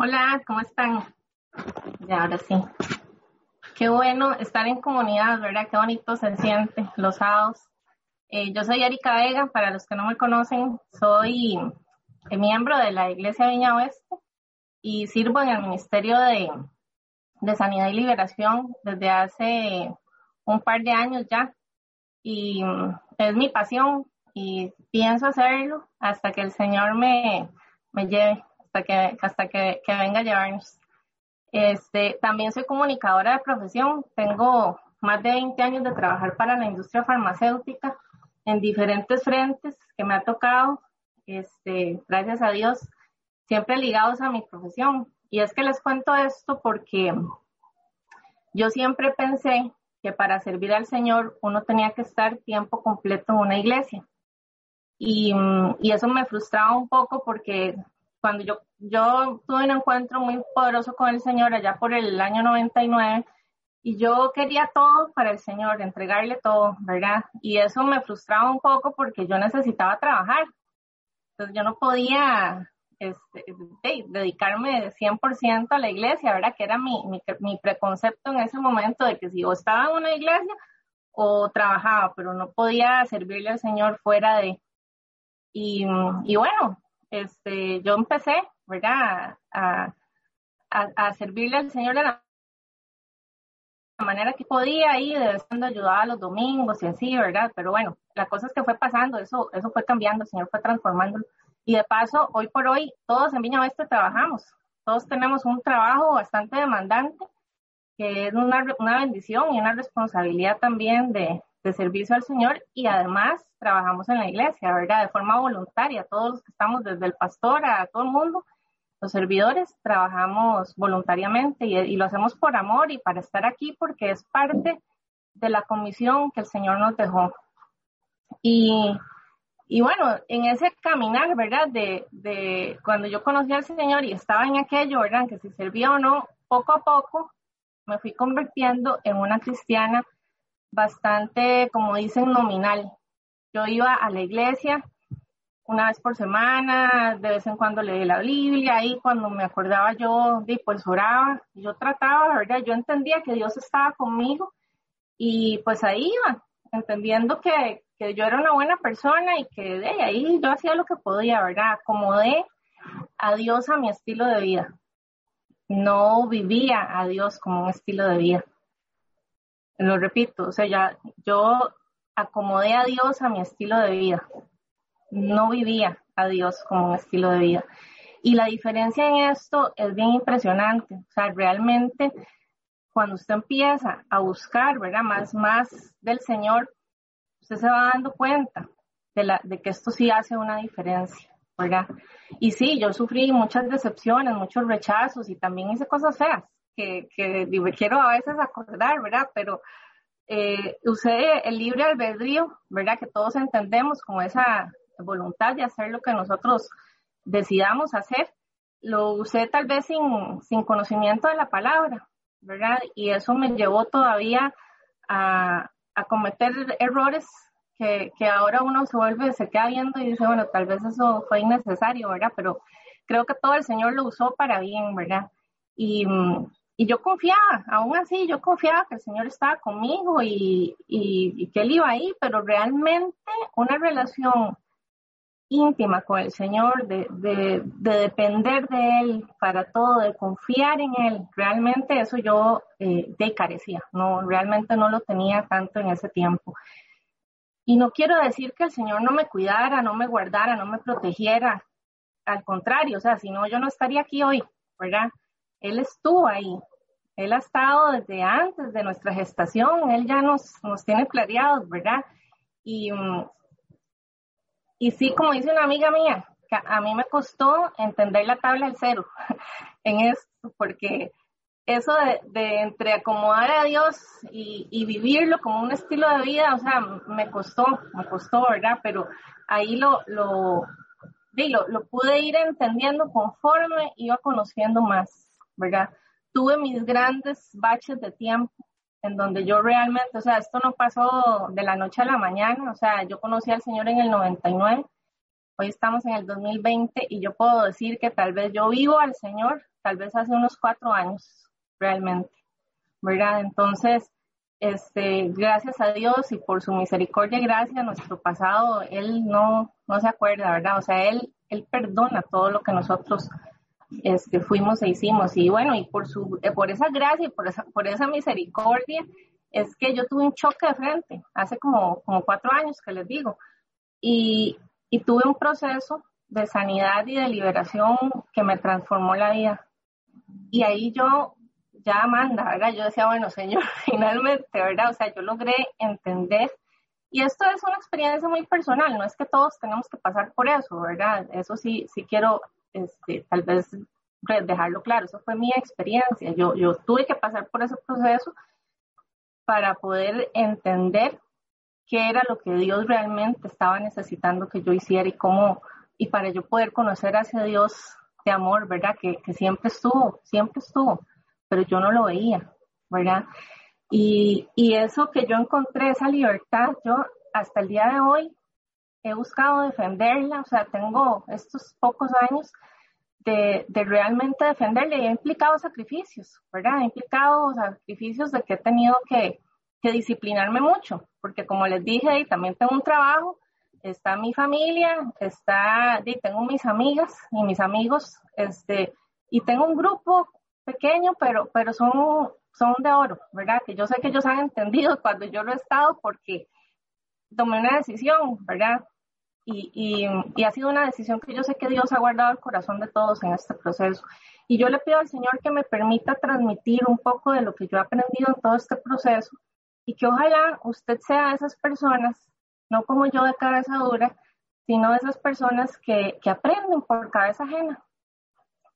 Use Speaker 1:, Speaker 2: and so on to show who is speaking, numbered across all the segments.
Speaker 1: Hola, ¿cómo están? Ya, ahora sí. Qué bueno estar en comunidad, ¿verdad? Qué bonito se siente los sábados. Eh, yo soy Erika Vega, para los que no me conocen, soy miembro de la Iglesia Viña Oeste y sirvo en el Ministerio de, de Sanidad y Liberación desde hace un par de años ya. Y mm, es mi pasión y pienso hacerlo hasta que el Señor me, me lleve, hasta que, hasta que, que venga llevarnos. Este, también soy comunicadora de profesión, tengo más de 20 años de trabajar para la industria farmacéutica en diferentes frentes que me ha tocado, este, gracias a Dios, siempre ligados a mi profesión. Y es que les cuento esto porque yo siempre pensé que para servir al Señor uno tenía que estar tiempo completo en una iglesia. Y, y, eso me frustraba un poco porque cuando yo, yo tuve un encuentro muy poderoso con el Señor allá por el año 99 y yo quería todo para el Señor, entregarle todo, ¿verdad? Y eso me frustraba un poco porque yo necesitaba trabajar. Entonces yo no podía este, dedicarme 100% a la iglesia, ¿verdad? Que era mi, mi, mi, preconcepto en ese momento de que si yo estaba en una iglesia o trabajaba, pero no podía servirle al Señor fuera de... Y, y bueno, este, yo empecé, ¿verdad? A, a, a servirle al Señor de la manera que podía y de vez en cuando ayudaba los domingos y así, ¿verdad? Pero bueno, la cosa es que fue pasando, eso, eso fue cambiando, el Señor fue transformando. Y de paso, hoy por hoy, todos en Viña Oeste trabajamos, todos tenemos un trabajo bastante demandante, que es una, una bendición y una responsabilidad también de, de servicio al Señor y además trabajamos en la iglesia, ¿verdad? De forma voluntaria, todos los que estamos desde el pastor a todo el mundo, los servidores, trabajamos voluntariamente y, y, lo hacemos por amor y para estar aquí porque es parte de la comisión que el Señor nos dejó. Y, y bueno, en ese caminar, ¿verdad? De, de cuando yo conocí al Señor y estaba en aquello, ¿verdad? Que si servía o no, poco a poco me fui convirtiendo en una cristiana bastante, como dicen, nominal. Yo iba a la iglesia una vez por semana, de vez en cuando leí la Biblia y cuando me acordaba yo, pues oraba, yo trataba, ¿verdad? Yo entendía que Dios estaba conmigo y pues ahí iba, entendiendo que, que yo era una buena persona y que de ahí yo hacía lo que podía, ¿verdad? Acomodé a Dios a mi estilo de vida. No vivía a Dios como un estilo de vida lo repito, o sea, ya yo acomodé a Dios a mi estilo de vida. No vivía a Dios como un estilo de vida. Y la diferencia en esto es bien impresionante. O sea, realmente cuando usted empieza a buscar, ¿verdad? Más, más del Señor, usted se va dando cuenta de, la, de que esto sí hace una diferencia, ¿verdad? Y sí, yo sufrí muchas decepciones, muchos rechazos y también hice cosas feas que, que quiero a veces acordar, ¿verdad? Pero eh, el libre albedrío, ¿verdad? Que todos entendemos como esa voluntad de hacer lo que nosotros decidamos hacer. Lo usé tal vez sin, sin conocimiento de la palabra, ¿verdad? Y eso me llevó todavía a, a cometer errores que, que, ahora uno se vuelve, se queda viendo y dice, bueno, tal vez eso fue innecesario, ¿verdad? Pero creo que todo el Señor lo usó para bien, ¿verdad? Y, y yo confiaba, aún así yo confiaba que el Señor estaba conmigo y, y, que Él iba ahí, pero realmente una relación íntima con el Señor, de, de, de, depender de Él para todo, de confiar en Él, realmente eso yo eh, de carecía, no, realmente no lo tenía tanto en ese tiempo. Y no quiero decir que el Señor no me cuidara, no me guardara, no me protegiera, al contrario, o sea, si no, yo no estaría aquí hoy, ¿verdad? Él estuvo ahí. Él ha estado desde antes de nuestra gestación. Él ya nos, nos tiene clareados, ¿verdad? Y, y sí, como dice una amiga mía, que a mí me costó entender la tabla del cero en esto, porque eso de, de entre acomodar a Dios y, y, vivirlo como un estilo de vida, o sea, me costó, me costó, ¿verdad? Pero ahí lo, lo, lo, lo pude ir entendiendo conforme iba conociendo más. ¿Verdad? Tuve mis grandes baches de tiempo en donde yo realmente, o sea, esto no pasó de la noche a la mañana, o sea, yo conocí al Señor en el 99 Hoy estamos en el 2020 y yo puedo decir que tal vez yo vivo al Señor, tal vez hace unos cuatro años, realmente, ¿verdad? Entonces, este, gracias a Dios y por su misericordia y gracia, nuestro pasado, Él no, no se acuerda, ¿verdad? O sea, Él, Él perdona todo lo que nosotros este, fuimos e hicimos. Y bueno, y por, su, eh, por esa gracia y por esa, por esa misericordia, es que yo tuve un choque de frente hace como, como cuatro años que les digo. Y, y tuve un proceso de sanidad y de liberación que me transformó la vida. Y ahí yo ya manda, ¿verdad? Yo decía, bueno, Señor, finalmente, ¿verdad? O sea, yo logré entender. Y esto es una experiencia muy personal, no es que todos tenemos que pasar por eso, ¿verdad? Eso sí, sí quiero, este, tal vez dejarlo claro, eso fue mi experiencia. Yo, yo tuve que pasar por ese proceso para poder entender qué era lo que Dios realmente estaba necesitando que yo hiciera y cómo, y para yo poder conocer a ese Dios de amor, ¿verdad? Que, que siempre estuvo, siempre estuvo pero yo no lo veía, ¿verdad? Y, y eso que yo encontré, esa libertad, yo hasta el día de hoy he buscado defenderla, o sea, tengo estos pocos años de, de, realmente defenderla y he implicado sacrificios, ¿verdad? He implicado sacrificios de que he tenido que, que disciplinarme mucho, porque como les dije, y también tengo un trabajo, está mi familia, está, y tengo mis amigas y mis amigos, este, y tengo un grupo pequeño, pero, pero son, son de oro, ¿verdad? Que yo sé que ellos han entendido cuando yo lo he estado porque tomé una decisión, ¿verdad? Y, y, y, ha sido una decisión que yo sé que Dios ha guardado el corazón de todos en este proceso. Y yo le pido al Señor que me permita transmitir un poco de lo que yo he aprendido en todo este proceso y que ojalá usted sea de esas personas, no como yo de cabeza dura, sino de esas personas que, aprenden por cabeza ajena,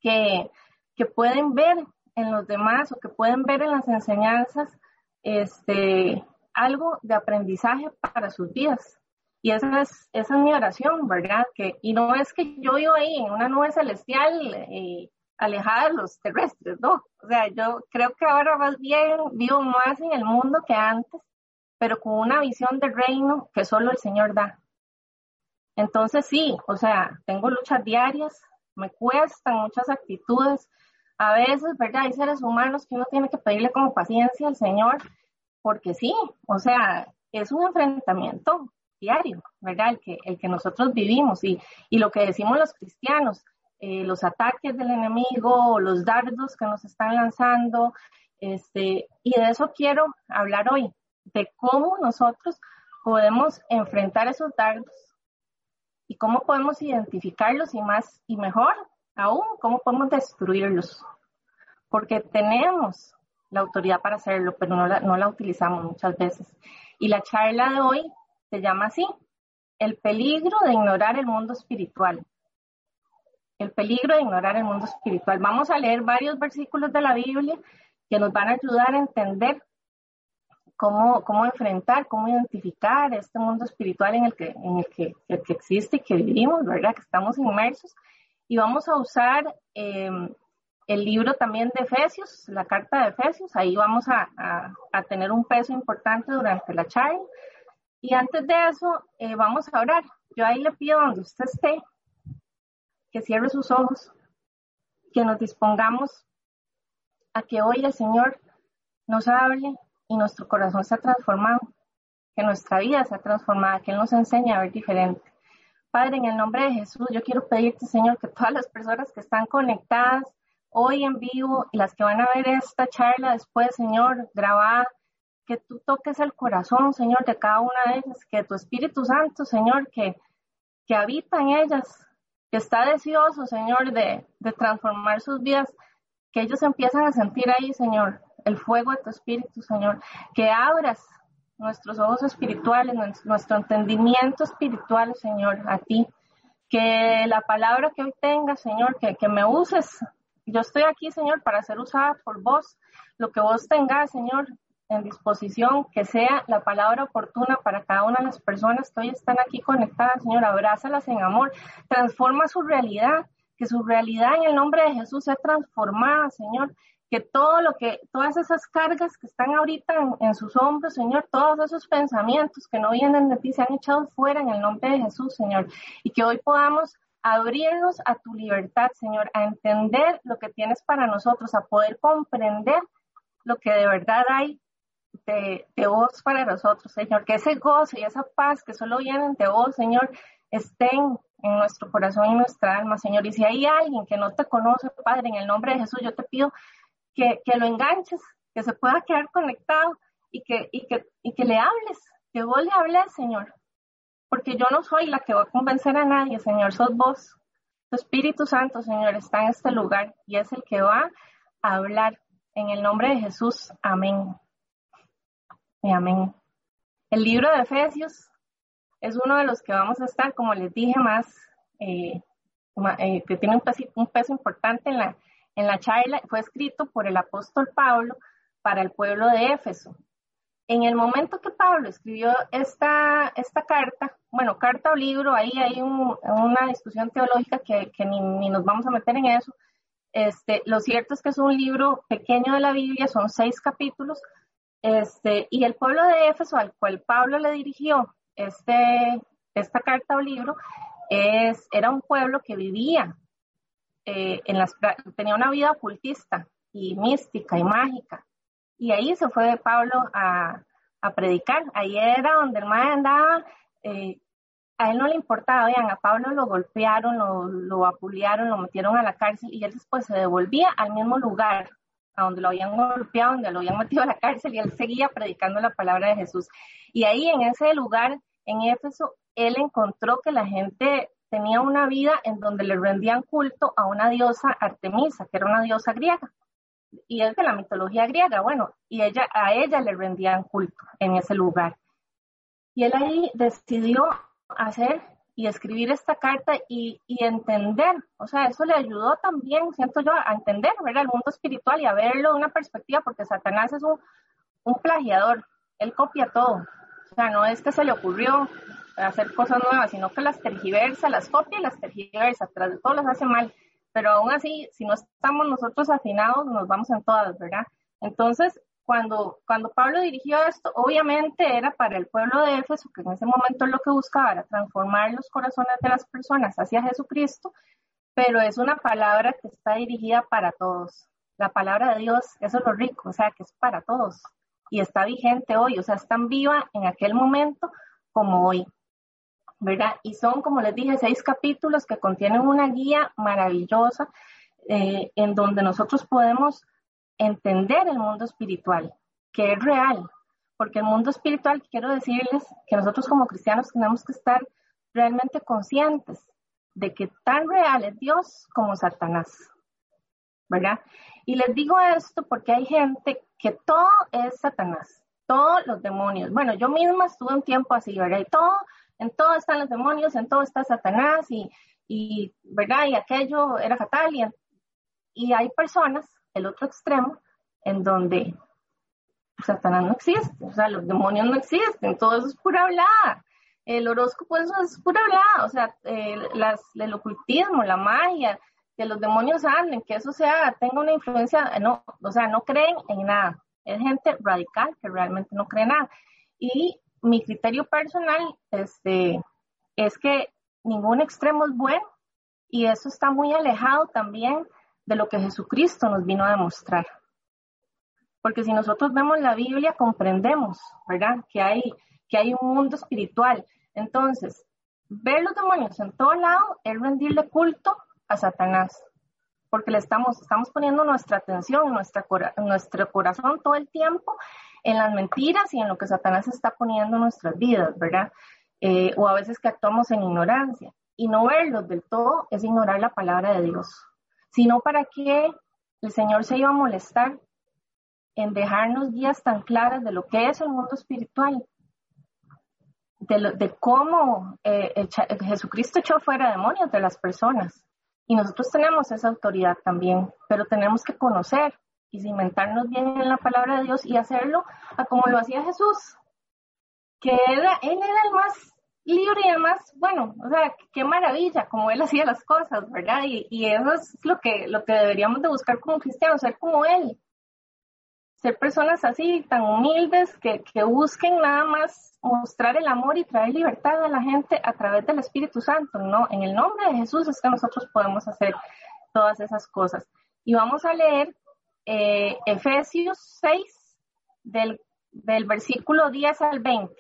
Speaker 1: que, que pueden ver en los demás o que pueden ver en las enseñanzas este, algo de aprendizaje para sus vidas. Y esa es, esa es mi oración, ¿verdad? Que, y no es que yo vivo ahí en una nube celestial y alejada de los terrestres, ¿no? O sea, yo creo que ahora más bien vivo más en el mundo que antes, pero con una visión de reino que solo el Señor da. Entonces sí, o sea, tengo luchas diarias, me cuestan muchas actitudes, a veces, ¿verdad? Hay seres humanos que uno tiene que pedirle como paciencia al Señor, porque sí, o sea, es un enfrentamiento diario, ¿verdad? El que, el que nosotros vivimos y, y lo que decimos los cristianos, eh, los ataques del enemigo, los dardos que nos están lanzando, este, y de eso quiero hablar hoy, de cómo nosotros podemos enfrentar esos dardos y cómo podemos identificarlos y más y mejor aún cómo podemos destruirlos, porque tenemos la autoridad para hacerlo, pero no la, no la utilizamos muchas veces. Y la charla de hoy se llama así, el peligro de ignorar el mundo espiritual. El peligro de ignorar el mundo espiritual. Vamos a leer varios versículos de la Biblia que nos van a ayudar a entender cómo, cómo enfrentar, cómo identificar este mundo espiritual en el que, en el que, el que existe y que vivimos, ¿verdad? Que estamos inmersos y vamos a usar em, el libro también de Efesios, la carta de Efesios, ahí vamos a, a, tener un peso importante durante la charla. Y antes de eso, eh, vamos a orar. Yo ahí le pido donde usted esté, que cierre sus ojos, que nos dispongamos a que hoy el Señor nos hable y nuestro corazón sea transformado, que nuestra vida sea transformada, que Él nos enseñe a ver diferente. Padre, en el nombre de Jesús, yo quiero pedirte, Señor, que todas las personas que están conectadas hoy en vivo y las que van a ver esta charla después, Señor, grabada, que tú toques el corazón, Señor, de cada una de ellas, que tu Espíritu Santo, Señor, que, que habita en ellas, que está deseoso, Señor, de, de transformar sus vidas, que ellos empiezan a sentir ahí, Señor, el fuego de tu Espíritu, Señor, que abras nuestros ojos espirituales, nuestro entendimiento espiritual, Señor, a ti. Que la palabra que hoy tenga, Señor, que, que me uses. Yo estoy aquí, Señor, para ser usada por vos. Lo que vos tengas, Señor, en disposición, que sea la palabra oportuna para cada una de las personas que hoy están aquí conectadas, Señor. Abrázalas en amor. Transforma su realidad, que su realidad en el nombre de Jesús sea transformada, Señor que todo lo que, todas esas cargas que están ahorita en, sus hombros, Señor, todos esos pensamientos que no vienen de ti se han echado fuera en el nombre de Jesús, Señor, y que hoy podamos abrirnos a tu libertad, Señor, a entender lo que tienes para nosotros, a poder comprender lo que de verdad hay de, vos para nosotros, Señor, que ese gozo y esa paz que solo vienen de vos, Señor, estén en nuestro corazón y nuestra alma, Señor. Y si hay alguien que no te conoce, Padre, en el nombre de Jesús, yo te pido que, lo enganches, que se pueda quedar conectado y que, y que, y que le hables, que vos le hables, Señor. Porque yo no soy la que va a convencer a nadie, Señor, sos vos. Tu Espíritu Santo, Señor, está en este lugar y es el que va a hablar. En el nombre de Jesús, amén. Amén. El libro de Efesios es uno de los que vamos a estar, como les dije, más, eh, eh, que tiene un peso, un peso importante en la, en la charla fue escrito por el apóstol Pablo para el pueblo de Éfeso. En el momento que Pablo escribió esta, esta carta, bueno, carta o libro, ahí hay una discusión teológica que, ni, nos vamos a meter en eso. Este, lo cierto es que es un libro pequeño de la Biblia, son seis capítulos, este, y el pueblo de Éfeso al cual Pablo le dirigió este, esta carta o libro es, era un pueblo que vivía eh, en las, tenía una vida ocultista y mística y mágica. Y ahí se fue Pablo a, predicar. Ahí era donde el maestro andaba. Eh, a él no le importaba, vean, a Pablo lo golpearon, lo, lo apulearon, lo metieron a la cárcel y él después se devolvía al mismo lugar a donde lo habían golpeado, donde lo habían metido a la cárcel y él seguía predicando la palabra de Jesús. Y ahí en ese lugar, en Éfeso, él encontró que la gente tenía una vida en donde le rendían culto a una diosa Artemisa, que era una diosa griega. Y es de la mitología griega, bueno, y a ella le rendían culto en ese lugar. Y él ahí decidió hacer y escribir esta carta y, entender, o sea, eso le ayudó también, siento yo, a entender, ver el mundo espiritual y a verlo de una perspectiva, porque Satanás es un, un plagiador, él copia todo, o sea, no es que se le ocurrió, hacer cosas nuevas, sino que las tergiversa, las copia y las tergiversa, tras de todo las hace mal. Pero aún así, si no estamos nosotros afinados, nos vamos en todas, ¿verdad? Entonces, cuando, cuando Pablo dirigió esto, obviamente era para el pueblo de Éfeso, que en ese momento lo que buscaba era transformar los corazones de las personas hacia Jesucristo, pero es una palabra que está dirigida para todos. La palabra de Dios, eso es lo rico, o sea, que es para todos y está vigente hoy, o sea, es tan viva en aquel momento como hoy. ¿verdad? Y son, como les dije, seis capítulos que contienen una guía maravillosa eh, en donde nosotros podemos entender el mundo espiritual, que es real, porque el mundo espiritual, quiero decirles que nosotros como cristianos tenemos que estar realmente conscientes de que tan real es Dios como Satanás, ¿verdad? Y les digo esto porque hay gente que todo es Satanás, todos los demonios. Bueno, yo misma estuve un tiempo así, ¿verdad? Y todo en todo están los demonios, en todo está Satanás y, ¿verdad? Y aquello era fatal y, y hay personas, el otro extremo, en donde Satanás no existe, o sea, los demonios no existen, todo eso es pura hablada. El horóscopo eso es pura hablada, o sea, el ocultismo, la magia, que los demonios anden, que eso sea, tenga una influencia, no, o sea, no creen en nada. Es gente radical que realmente no cree nada. Y mi criterio personal este, es que ningún extremo es bueno y eso está muy alejado también de lo que Jesucristo nos vino a demostrar. Porque si nosotros vemos la Biblia, comprendemos, ¿verdad? Que hay, que hay un mundo espiritual. Entonces, ver los demonios en todo lado es rendirle culto a Satanás. Porque le estamos, estamos poniendo nuestra atención, nuestra, nuestro corazón todo el tiempo en las mentiras y en lo que Satanás está poniendo en nuestras vidas, ¿verdad? Eh, o a veces que actuamos en ignorancia. Y no verlos del todo es ignorar la palabra de Dios. Sino para qué el Señor se iba a molestar en dejarnos guías tan claras de lo que es el mundo espiritual, de, cómo eh, Jesucristo echó fuera demonios de las personas. Y nosotros tenemos esa autoridad también, pero tenemos que conocer y cimentarnos bien en la palabra de Dios y hacerlo a como lo hacía Jesús, que él era el más libre y el más, bueno, o sea, qué maravilla, como él hacía las cosas, ¿verdad? Y, y eso es lo que, lo que deberíamos de buscar como cristianos, ser como él, ser personas así, tan humildes, que, que busquen nada más mostrar el amor y traer libertad a la gente a través del Espíritu Santo, ¿no? En el nombre de Jesús es que nosotros podemos hacer todas esas cosas. Y vamos a leer eh, Efesios 6 del, del versículo 10 al 20.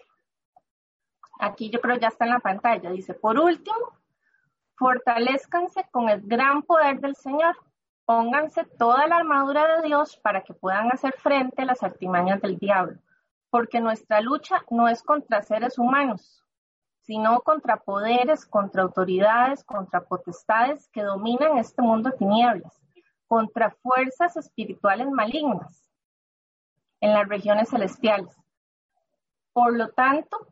Speaker 1: Aquí yo creo ya está en la pantalla. Dice, por último, fortalezcanse con el gran poder del Señor. Pónganse toda la armadura de Dios para que puedan hacer frente a las artimañas del diablo, porque nuestra lucha no es contra seres humanos, sino contra poderes, contra autoridades, contra potestades que dominan este mundo de tinieblas contra fuerzas espirituales malignas en las regiones celestiales. Por lo tanto,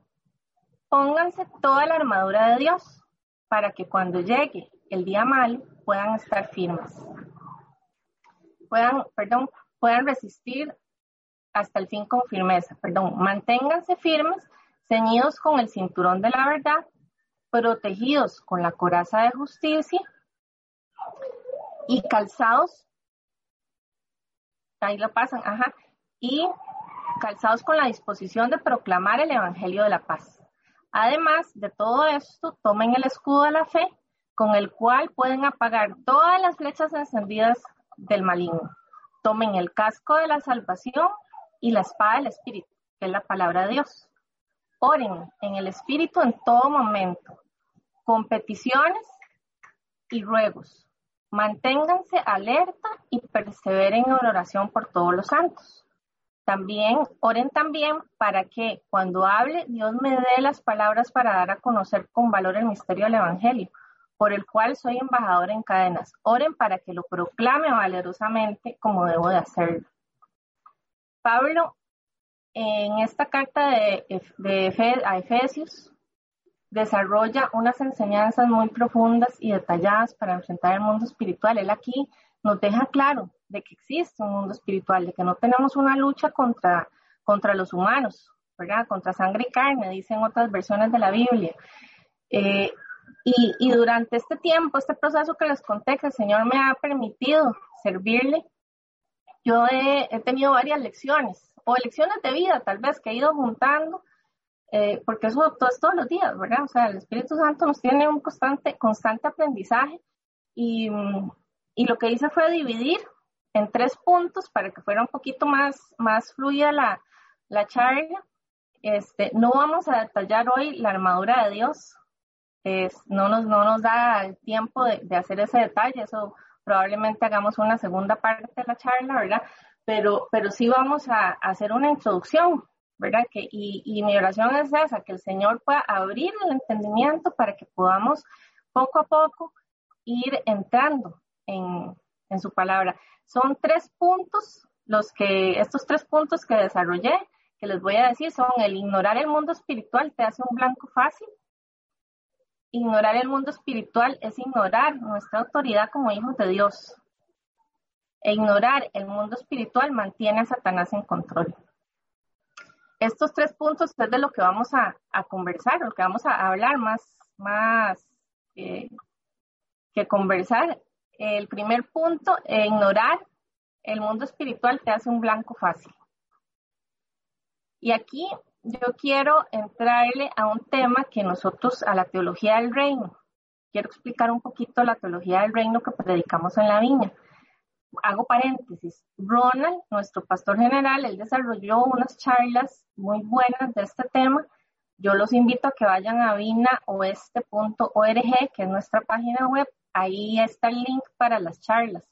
Speaker 1: pónganse toda la armadura de Dios para que cuando llegue el día malo puedan estar firmes. Puedan, perdón, puedan resistir hasta el fin con firmeza. Perdón, manténganse firmes, ceñidos con el cinturón de la verdad, protegidos con la coraza de justicia y calzados, ahí lo pasan, ajá, y calzados con la disposición de proclamar el Evangelio de la paz. Además de todo esto, tomen el escudo de la fe, con el cual pueden apagar todas las flechas encendidas del maligno. Tomen el casco de la salvación y la espada del Espíritu, que es la palabra de Dios. Oren en el Espíritu en todo momento, con peticiones y ruegos Manténganse alerta y perseveren en oración por todos los santos. También oren también para que cuando hable Dios me dé las palabras para dar a conocer con valor el misterio del Evangelio, por el cual soy embajador en cadenas. Oren para que lo proclame valerosamente como debo de hacerlo. Pablo, en esta carta de, de, a Efesios, desarrolla unas enseñanzas muy profundas y detalladas para enfrentar el mundo espiritual. Él aquí nos deja claro de que existe un mundo espiritual, de que no tenemos una lucha contra, contra los humanos, ¿verdad? Contra sangre y carne, dicen otras versiones de la Biblia. Eh, y, y, durante este tiempo, este proceso que les conté, que el Señor me ha permitido servirle, yo he, he tenido varias lecciones, o lecciones de vida tal vez, que he ido juntando eh, porque eso es todos los días, ¿verdad? O sea, el Espíritu Santo nos tiene un constante, constante aprendizaje y, y lo que hice fue dividir en tres puntos para que fuera un poquito más, más fluida la, la charla. Este, no vamos a detallar hoy la armadura de Dios, es, no, nos, no nos da el tiempo de, hacer ese detalle, eso probablemente hagamos una segunda parte de la charla, ¿verdad? Pero, pero sí vamos a, a hacer una introducción ¿verdad? Que, y, y, mi oración es esa, que el Señor pueda abrir el entendimiento para que podamos poco a poco ir entrando en, en su palabra. Son tres puntos, los que, estos tres puntos que desarrollé, que les voy a decir, son el ignorar el mundo espiritual te hace un blanco fácil. Ignorar el mundo espiritual es ignorar nuestra autoridad como hijos de Dios. E ignorar el mundo espiritual mantiene a Satanás en control estos tres puntos es de lo que vamos a, conversar, lo que vamos a hablar más, más eh, que conversar. El primer punto, eh, ignorar el mundo espiritual te hace un blanco fácil. Y aquí yo quiero entrarle a un tema que nosotros, a la teología del reino, quiero explicar un poquito la teología del reino que predicamos en la viña hago paréntesis, Ronald, nuestro pastor general, él desarrolló unas charlas muy buenas de este tema. Yo los invito a que vayan a vinaoeste.org, que es nuestra página web. Ahí está el link para las charlas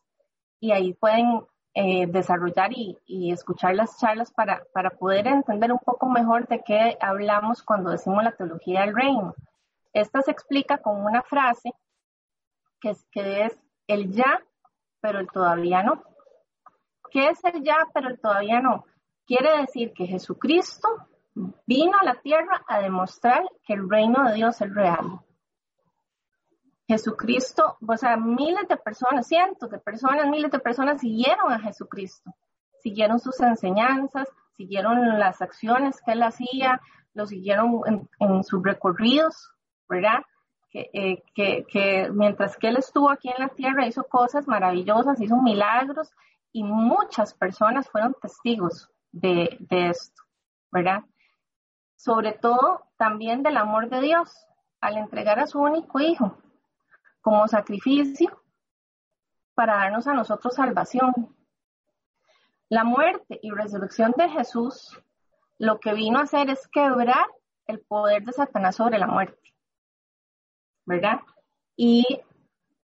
Speaker 1: y ahí pueden eh, desarrollar y, escuchar las charlas para, para poder entender un poco mejor de qué hablamos cuando decimos la teología del reino. Esta se explica con una frase que es, que es el ya pero el todavía no. ¿Qué es el ya, pero el todavía no? Quiere decir que Jesucristo vino a la tierra a demostrar que el reino de Dios es real. Jesucristo, o sea, miles de personas, cientos de personas, miles de personas siguieron a Jesucristo, siguieron sus enseñanzas, siguieron las acciones que él hacía, lo siguieron en, sus recorridos, ¿verdad? eh, que, que, mientras que Él estuvo aquí en la tierra hizo cosas maravillosas, hizo milagros y muchas personas fueron testigos de, de esto, ¿verdad? Sobre todo también del amor de Dios al entregar a su único hijo como sacrificio para darnos a nosotros salvación. La muerte y resurrección de Jesús lo que vino a hacer es quebrar el poder de Satanás sobre la muerte. ¿verdad? Y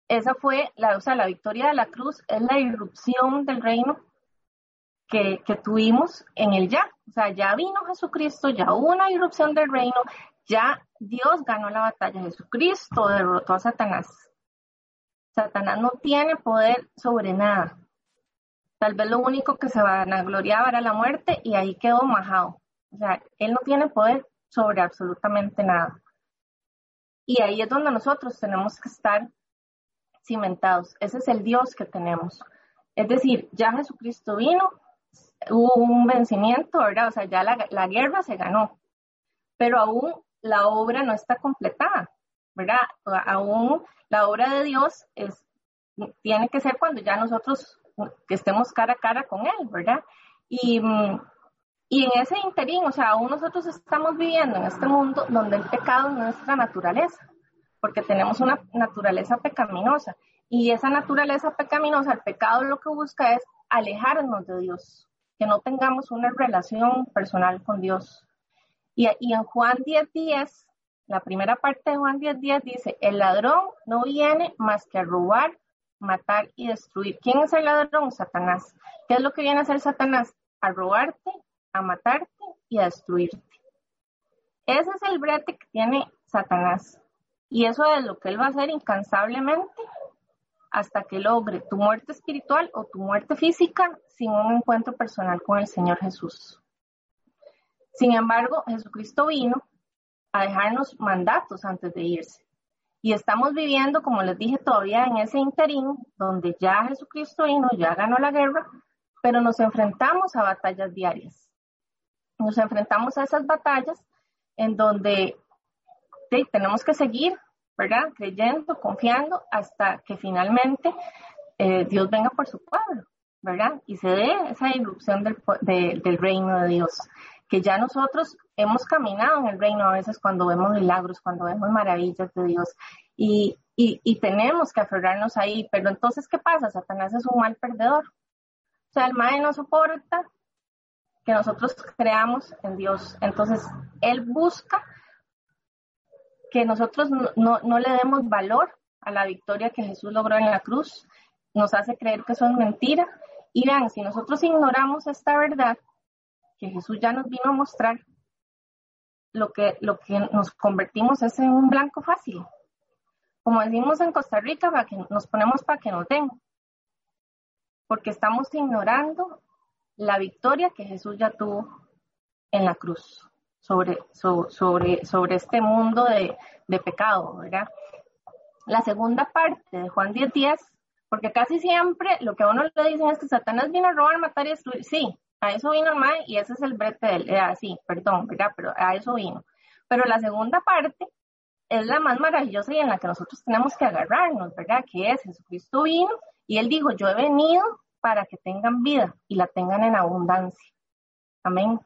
Speaker 1: esa fue, la, o sea, la victoria de la cruz es la irrupción del reino que, que, tuvimos en el ya. O sea, ya vino Jesucristo, ya hubo una irrupción del reino, ya Dios ganó la batalla. Jesucristo derrotó a Satanás. Satanás no tiene poder sobre nada. Tal vez lo único que se vanagloriaba era la muerte y ahí quedó majado. O sea, él no tiene poder sobre absolutamente nada. Y ahí es donde nosotros tenemos que estar cimentados. Ese es el Dios que tenemos. Es decir, ya Jesucristo vino, hubo un vencimiento, ¿verdad? O sea, ya la, la guerra se ganó, pero aún la obra no está completada, ¿verdad? Aún la obra de Dios es, tiene que ser cuando ya nosotros que estemos cara a cara con Él, ¿verdad? Y, y en ese interín, o sea, aún nosotros estamos viviendo en este mundo donde el pecado es nuestra naturaleza, porque tenemos una naturaleza pecaminosa. Y esa naturaleza pecaminosa, el pecado lo que busca es alejarnos de Dios, que no tengamos una relación personal con Dios. Y, en Juan 10:10, 10, la primera parte de Juan 10:10 10 dice, el ladrón no viene más que a robar, matar y destruir. ¿Quién es el ladrón? Satanás. ¿Qué es lo que viene a hacer Satanás? A robarte, a matarte y a destruirte. Ese es el brete que tiene Satanás. Y eso es lo que él va a hacer incansablemente hasta que logre tu muerte espiritual o tu muerte física sin un encuentro personal con el Señor Jesús. Sin embargo, Jesucristo vino a dejarnos mandatos antes de irse. Y estamos viviendo, como les dije, todavía en ese interín donde ya Jesucristo vino, ya ganó la guerra, pero nos enfrentamos a batallas diarias nos enfrentamos a esas batallas en donde tenemos que seguir, ¿verdad? Creyendo, confiando hasta que finalmente eh, Dios venga por su pueblo, ¿verdad? Y se dé esa irrupción del, del reino de Dios, que ya nosotros hemos caminado en el reino a veces cuando vemos milagros, cuando vemos maravillas de Dios y, y, y tenemos que aferrarnos ahí, pero entonces, ¿qué pasa? Satanás es un mal perdedor. O sea, el mal no soporta que nosotros creamos en Dios. Entonces, Él busca que nosotros no, no, le demos valor a la victoria que Jesús logró en la cruz. Nos hace creer que eso es mentira. Y si nosotros ignoramos esta verdad que Jesús ya nos vino a mostrar, lo que, lo que nos convertimos es en un blanco fácil. Como decimos en Costa Rica, para que nos ponemos para que nos den. Porque estamos ignorando la victoria que Jesús ya tuvo en la cruz sobre, sobre, sobre este mundo de, pecado, ¿verdad? La segunda parte de Juan 10:10, 10, porque casi siempre lo que a uno le dicen es que Satanás vino a robar, matar y destruir. Sí, a eso vino el mal y ese es el brete de él. Eh, sí, perdón, ¿verdad? Pero a eso vino. Pero la segunda parte es la más maravillosa y en la que nosotros tenemos que agarrarnos, ¿verdad? Que es Jesucristo vino y él dijo, yo he venido para que tengan vida y la tengan en abundancia. Amén.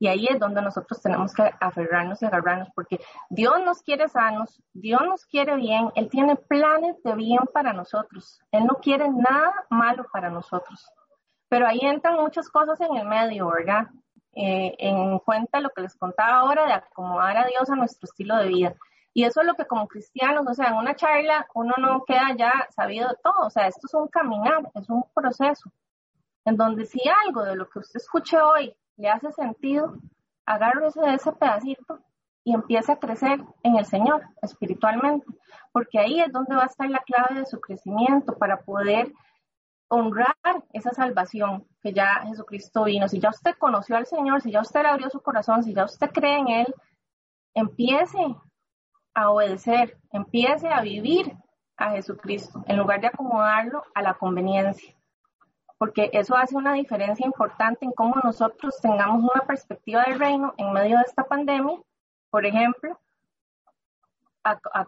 Speaker 1: Y ahí es donde nosotros tenemos que aferrarnos y agarrarnos, porque Dios nos quiere sanos, Dios nos quiere bien, Él tiene planes de bien para nosotros, Él no quiere nada malo para nosotros. Pero ahí entran muchas cosas en el medio, ¿verdad? Eh, en cuenta lo que les contaba ahora de acomodar a Dios a nuestro estilo de vida. Y eso es lo que como cristianos, o sea, en una charla uno no queda ya sabido de todo, o sea, esto es un caminar, es un proceso, en donde si algo de lo que usted escuche hoy le hace sentido, agárrese de ese pedacito y empiece a crecer en el Señor espiritualmente, porque ahí es donde va a estar la clave de su crecimiento para poder honrar esa salvación que ya Jesucristo vino. Si ya usted conoció al Señor, si ya usted abrió su corazón, si ya usted cree en Él, empiece a obedecer, empiece a vivir a Jesucristo en lugar de acomodarlo a la conveniencia. Porque eso hace una diferencia importante en cómo nosotros tengamos una perspectiva del reino en medio de esta pandemia. Por ejemplo,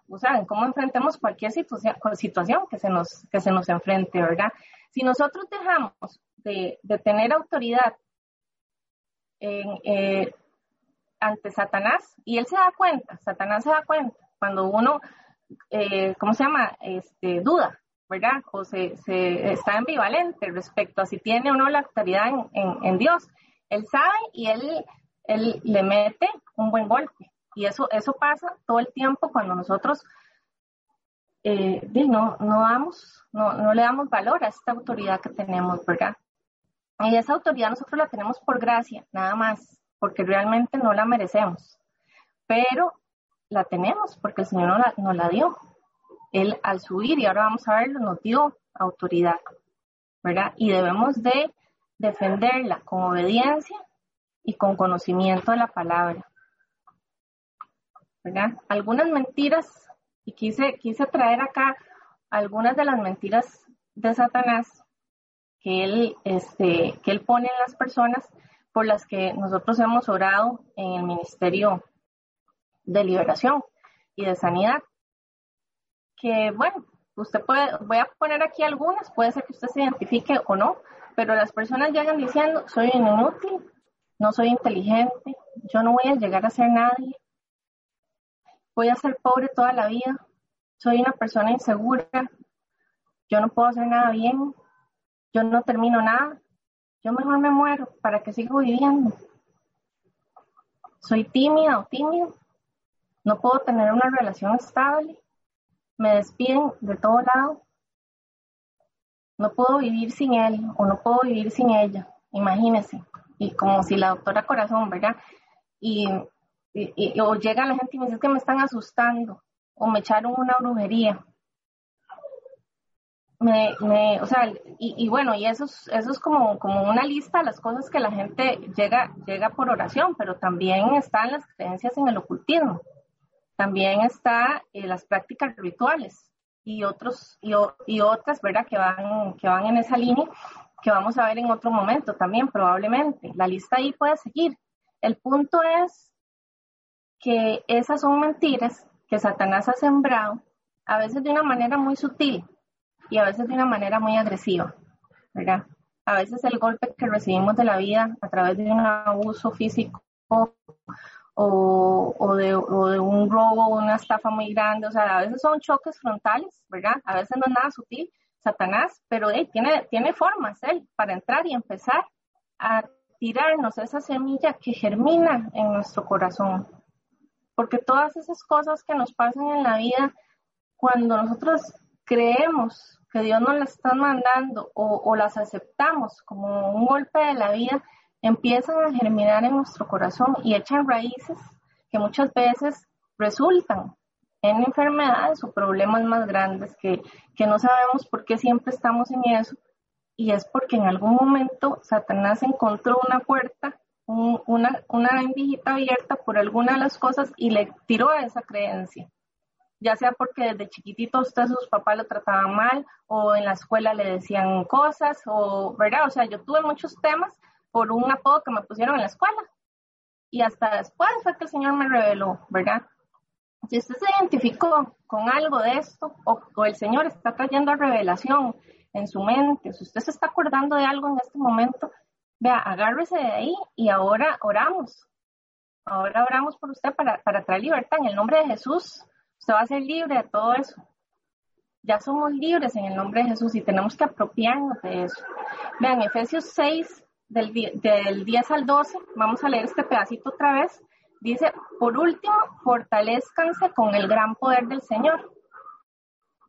Speaker 1: o sea, en cómo enfrentemos cualquier situación, situación que, se nos, que se nos enfrente, ¿verdad? Si nosotros dejamos de, tener autoridad eh, ante Satanás, y él se da cuenta, Satanás se da cuenta, cuando uno, eh, ¿cómo se llama? Este, duda, ¿verdad? O se, se, está ambivalente respecto a si tiene o no la autoridad en, en Dios. Él sabe y él, él le mete un buen golpe. Y eso, eso pasa todo el tiempo cuando nosotros eh, no, no, damos, no, no le damos valor a esta autoridad que tenemos, ¿verdad? Y esa autoridad nosotros la tenemos por gracia, nada más, porque realmente no la merecemos. Pero la tenemos porque el Señor nos la, nos la dio. Él al subir, y ahora vamos a verlo, nos dio autoridad, ¿verdad? Y debemos de defenderla con obediencia y con conocimiento de la palabra. Algunas mentiras, y quise, quise traer acá algunas de las mentiras de Satanás que él, este, que él pone en las personas por las que nosotros hemos orado en el Ministerio de Liberación y de Sanidad. Que bueno, usted puede, voy a poner aquí algunas, puede ser que usted se identifique o no, pero las personas llegan diciendo, soy inútil, no soy inteligente, yo no voy a llegar a ser nadie, voy a ser pobre toda la vida, soy una persona insegura, yo no puedo hacer nada bien, yo no termino nada, yo mejor me muero para que siga viviendo. Soy tímida o tímido, no puedo tener una relación estable, me despiden de todo lado, no puedo vivir sin él o no puedo vivir sin ella, imagínese. Y como si la doctora Corazón, ¿verdad? Y y, o llega la gente y me dice que me están asustando o me echaron una brujería. Me, me, o sea, y, y, bueno, y eso es, eso es como, como una lista de las cosas que la gente llega, llega por oración, pero también están las creencias en el ocultismo, también está eh, las prácticas rituales y otros y, y, otras, ¿verdad? Que van, que van en esa línea, que vamos a ver en otro momento también, probablemente. La lista ahí puede seguir. El punto es que esas son mentiras que Satanás ha sembrado, a veces de una manera muy sutil y a veces de una manera muy agresiva, ¿verdad? A veces el golpe que recibimos de la vida a través de un abuso físico o, de, un robo o una estafa muy grande, o sea, a veces son choques frontales, ¿verdad? A veces no es nada sutil, Satanás, pero tiene, tiene formas él para entrar y empezar a tirarnos esa semilla que germina en nuestro corazón, porque todas esas cosas que nos pasan en la vida, cuando nosotros creemos que Dios nos las está mandando o, las aceptamos como un golpe de la vida, empiezan a germinar en nuestro corazón y echan raíces que muchas veces resultan en enfermedades o problemas más grandes que, que no sabemos por qué siempre estamos en eso. Y es porque en algún momento Satanás encontró una puerta una, una endijita abierta por alguna de las cosas y le tiró a esa creencia. Ya sea porque desde chiquitito usted sus papás lo trataban mal o en la escuela le decían cosas o, ¿verdad? O sea, yo tuve muchos temas por un apodo que me pusieron en la escuela. Y hasta después fue que el Señor me reveló, ¿verdad? Si usted se identificó con algo de esto o, o el Señor está trayendo revelación en su mente, si usted se está acordando de algo en este momento, Vea, agárrese de ahí y ahora oramos. Ahora oramos por usted para, para traer libertad en el nombre de Jesús. Usted va a ser libre de todo eso. Ya somos libres en el nombre de Jesús y tenemos que apropiarnos de eso. Vean, Efesios 6, del, del 10 al 12, vamos a leer este pedacito otra vez. Dice, por último, fortalezcanse con el gran poder del Señor.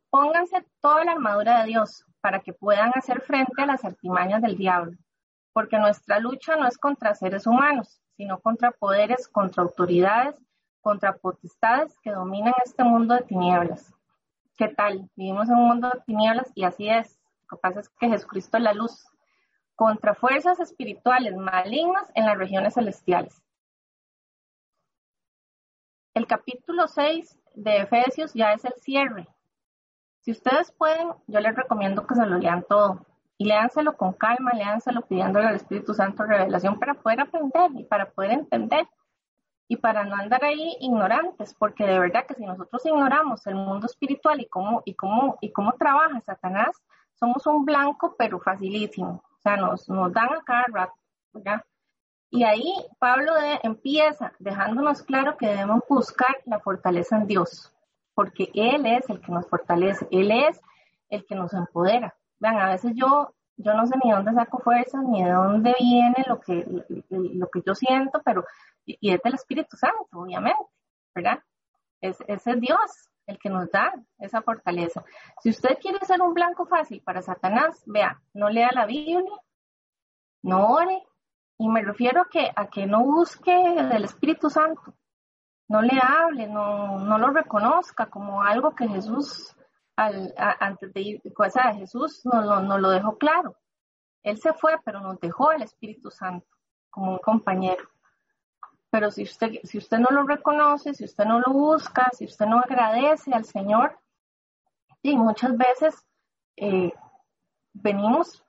Speaker 1: Pónganse toda la armadura de Dios para que puedan hacer frente a las artimañas del diablo porque nuestra lucha no es contra seres humanos, sino contra poderes, contra autoridades, contra potestades que dominan este mundo de tinieblas. ¿Qué tal? Vivimos en un mundo de tinieblas y así es. Lo que pasa es que Jesucristo es la luz, contra fuerzas espirituales malignas en las regiones celestiales. El capítulo 6 de Efesios ya es el cierre. Si ustedes pueden, yo les recomiendo que se lo lean todo y léanselo con calma, léanselo pidiéndole al Espíritu Santo revelación para poder aprender y para poder entender. y para no andar ahí ignorantes, porque de verdad que si nosotros ignoramos el mundo espiritual y cómo, y cómo, y cómo trabaja Satanás, somos un blanco, pero facilísimo. O sea, nos, nos dan a cada rato, ¿verdad? Y ahí Pablo empieza dejándonos claro que debemos buscar la fortaleza en Dios, porque Él es el que nos fortalece, Él es el que nos empodera. Vean, a veces yo, yo no sé ni dónde saco fuerzas, ni de dónde viene lo que, lo que yo siento, pero, y es del Espíritu Santo, obviamente, ¿verdad? Es, es Dios el que nos da esa fortaleza. Si usted quiere ser un blanco fácil para Satanás, vea, no lea la Biblia, no ore, y me refiero a que, a que no busque del Espíritu Santo, no le hable, no, no lo reconozca como algo que Jesús, al, antes de ir, o sea, Jesús nos lo, nos lo dejó claro. Él se fue, pero nos dejó el Espíritu Santo como un compañero. Pero si usted, si usted no lo reconoce, si usted no lo busca, si usted no agradece al Señor, y muchas veces eh, venimos,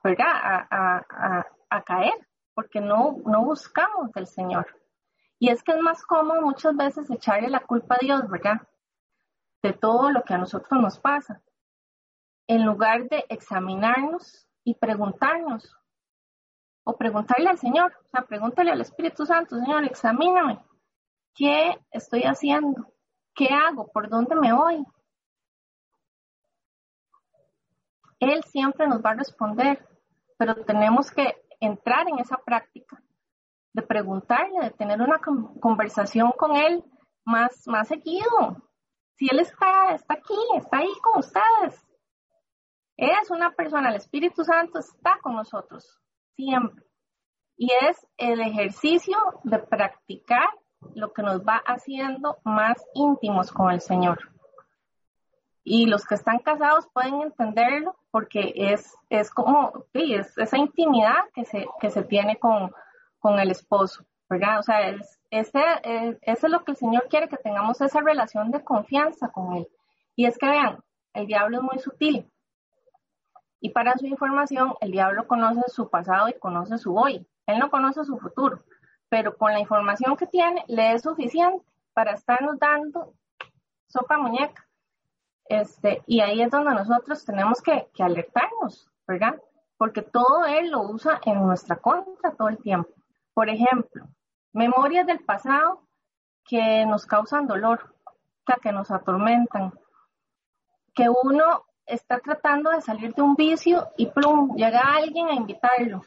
Speaker 1: a caer porque no, no buscamos del Señor. Y es que es más cómodo muchas veces echarle la culpa a Dios, ¿verdad? De todo lo que a nosotros nos pasa. En lugar de examinarnos y preguntarnos, o preguntarle al Señor, o sea, pregúntale al Espíritu Santo, Señor, examíname. ¿Qué estoy haciendo? ¿Qué hago? ¿Por dónde me voy? Él siempre nos va a responder, pero tenemos que entrar en esa práctica, de preguntarle, de tener una conversación con él más, más seguido. Si él está, está aquí, está ahí con ustedes. Es una persona, el Espíritu Santo está con nosotros siempre. Y es el ejercicio de practicar lo que nos va haciendo más íntimos con el Señor. Y los que están casados pueden entenderlo porque es, es como, sí, es esa intimidad que se, que se tiene con, con el esposo, O sea, es, ese, es, eso es lo que el Señor quiere, que tengamos esa relación de confianza con Él. Y es que vean, el diablo es muy sutil. Y para su información, el diablo conoce su pasado y conoce su hoy. Él no conoce su futuro, pero con la información que tiene, le es suficiente para estarnos dando sopa muñeca. Este, y ahí es donde nosotros tenemos que, alertarnos, ¿verdad? Porque todo él lo usa en nuestra contra todo el tiempo. Por ejemplo, memorias del pasado que nos causan dolor, que nos atormentan, que uno está tratando de salir de un vicio y plum, llega alguien a invitarlo.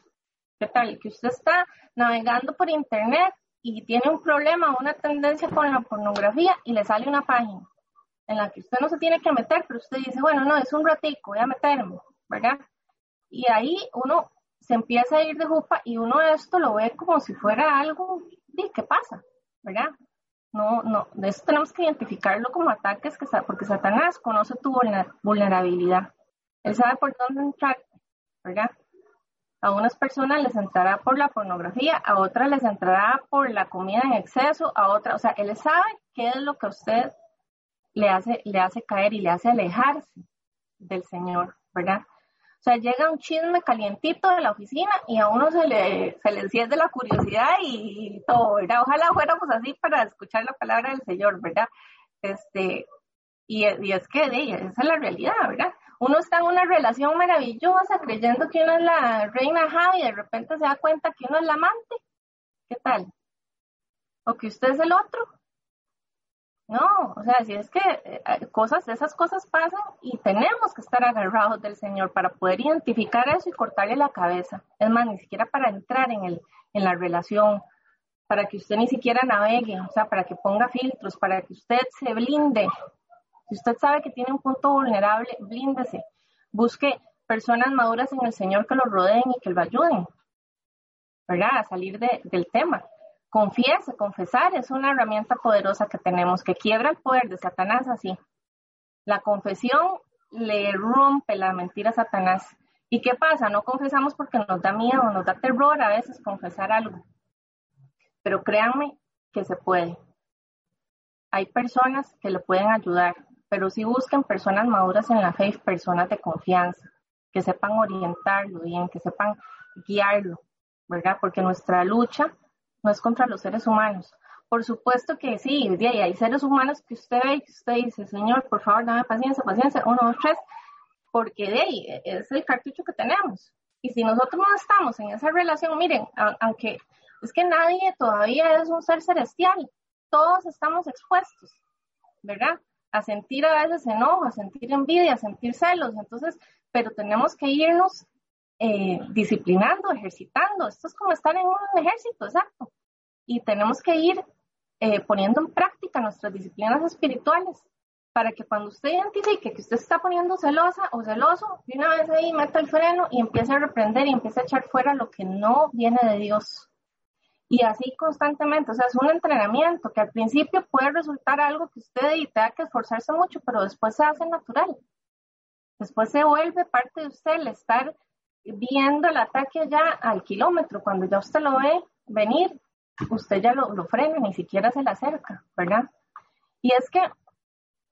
Speaker 1: ¿Qué tal? Que usted está navegando por internet y tiene un problema, una tendencia con la pornografía y le sale una página en la que usted no se tiene que meter, pero usted dice, bueno, no, es un ratico, voy a meterme, ¿verdad? Y ahí uno se empieza a ir de jupa y uno esto lo ve como si fuera algo, ¿y qué pasa? ¿Verdad? No, no, de eso tenemos que identificarlo como ataques, que, porque Satanás conoce tu vulnerabilidad. Él sabe por dónde entrar, ¿verdad? A unas personas les entrará por la pornografía, a otras les entrará por la comida en exceso, a otras, o sea, él sabe qué es lo que usted le hace, le hace caer y le hace alejarse del Señor, ¿verdad? O sea, llega un chisme calientito de la oficina y a uno se le, se le enciende la curiosidad y, todo, ¿verdad? Ojalá fuéramos así para escuchar la palabra del Señor, ¿verdad? Este, y, y es que de, esa es la realidad, ¿verdad? Uno está en una relación maravillosa creyendo que uno es la reina Javi y de repente se da cuenta que uno es la amante. ¿Qué tal? O que usted es el otro. No, o sea, si es que eh, cosas, esas cosas pasan y tenemos que estar agarrados del Señor para poder identificar eso y cortarle la cabeza. Es más, ni siquiera para entrar en, el, en la relación, para que usted ni siquiera navegue, o sea, para que ponga filtros, para que usted se blinde. Si usted sabe que tiene un punto vulnerable, blíndese. Busque personas maduras en el Señor que lo rodeen y que lo ayuden, ¿verdad? A salir del tema. Confiese, confesar es una herramienta poderosa que tenemos que quiebra el poder de Satanás así. La confesión le rompe la mentira a Satanás. ¿Y qué pasa? No confesamos porque nos da miedo, nos da terror a veces confesar algo. Pero créanme que se puede. Hay personas que le pueden ayudar, pero si busquen personas maduras en la fe, personas de confianza, que sepan orientarlo bien, que sepan guiarlo, ¿verdad? Porque nuestra lucha no es contra los seres humanos, Por supuesto que sí, y hay seres humanos que usted ve y que usted dice, Señor, por favor, dame paciencia, paciencia, uno, dos, tres, porque de ahí es el cartucho que tenemos. Y si nosotros no estamos en esa relación, miren, aunque es que nadie todavía es un ser celestial, todos estamos expuestos, ¿verdad? A sentir a veces enojo, a sentir envidia, a sentir celos, entonces, pero tenemos que irnos eh, disciplinando, ejercitando. Esto es como estar en un ejército, exacto. Y tenemos que ir eh, poniendo en práctica nuestras disciplinas espirituales para que cuando usted identifique que usted está poniendo celosa o celoso, de una vez ahí meta el freno y empiece a reprender y empiece a echar fuera lo que no viene de Dios. Y así constantemente, o sea, es un entrenamiento que al principio puede resultar algo que usted tenga que esforzarse mucho, pero después se hace natural. Después se vuelve parte de usted el estar viendo el ataque allá al kilómetro. Cuando ya usted lo ve venir, usted ya lo, lo frena, ni siquiera se le acerca, ¿verdad? Y es que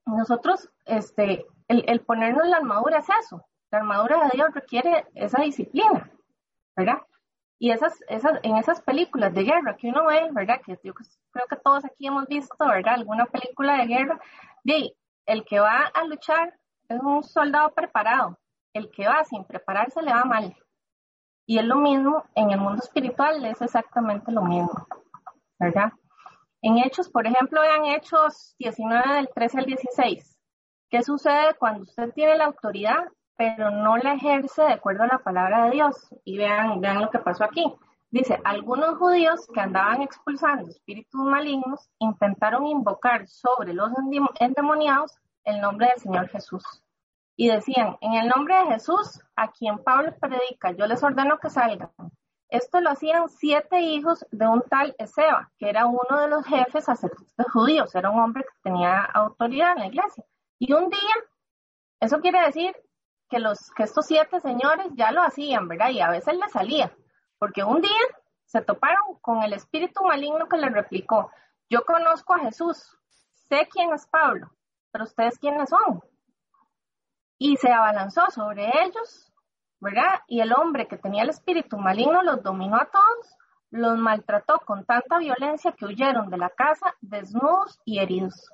Speaker 1: nosotros, este, el, el ponernos la armadura es eso. La armadura de Dios requiere esa disciplina, ¿verdad? Y esas, esas, en esas películas de guerra que uno ve, ¿verdad? Que yo creo que todos aquí hemos visto, ¿verdad? Alguna película de guerra, de el que va a luchar es un soldado preparado. El que va sin prepararse le va mal. Y es lo mismo en el mundo espiritual, es exactamente lo mismo, ¿verdad? En Hechos, por ejemplo, vean Hechos 19 del 13 al 16. ¿Qué sucede cuando usted tiene la autoridad, pero no la ejerce de acuerdo a la palabra de Dios? Y vean, vean lo que pasó aquí. Dice, algunos judíos que andaban expulsando espíritus malignos intentaron invocar sobre los endemoniados el nombre del Señor Jesús. Y decían, en el nombre de Jesús, a quien Pablo predica, yo les ordeno que salgan. Esto lo hacían siete hijos de un tal Ezeba, que era uno de los jefes sacerdotes judíos, era un hombre que tenía autoridad en la iglesia. Y un día, eso quiere decir que, los, que estos siete señores ya lo hacían, ¿verdad? Y a veces les salía, porque un día se toparon con el espíritu maligno que les replicó, yo conozco a Jesús, sé quién es Pablo, pero ustedes quiénes son. Y se abalanzó sobre ellos ¿verdad? Y el hombre que tenía el espíritu maligno los dominó a todos, los maltrató con tanta violencia que huyeron de la casa desnudos y heridos.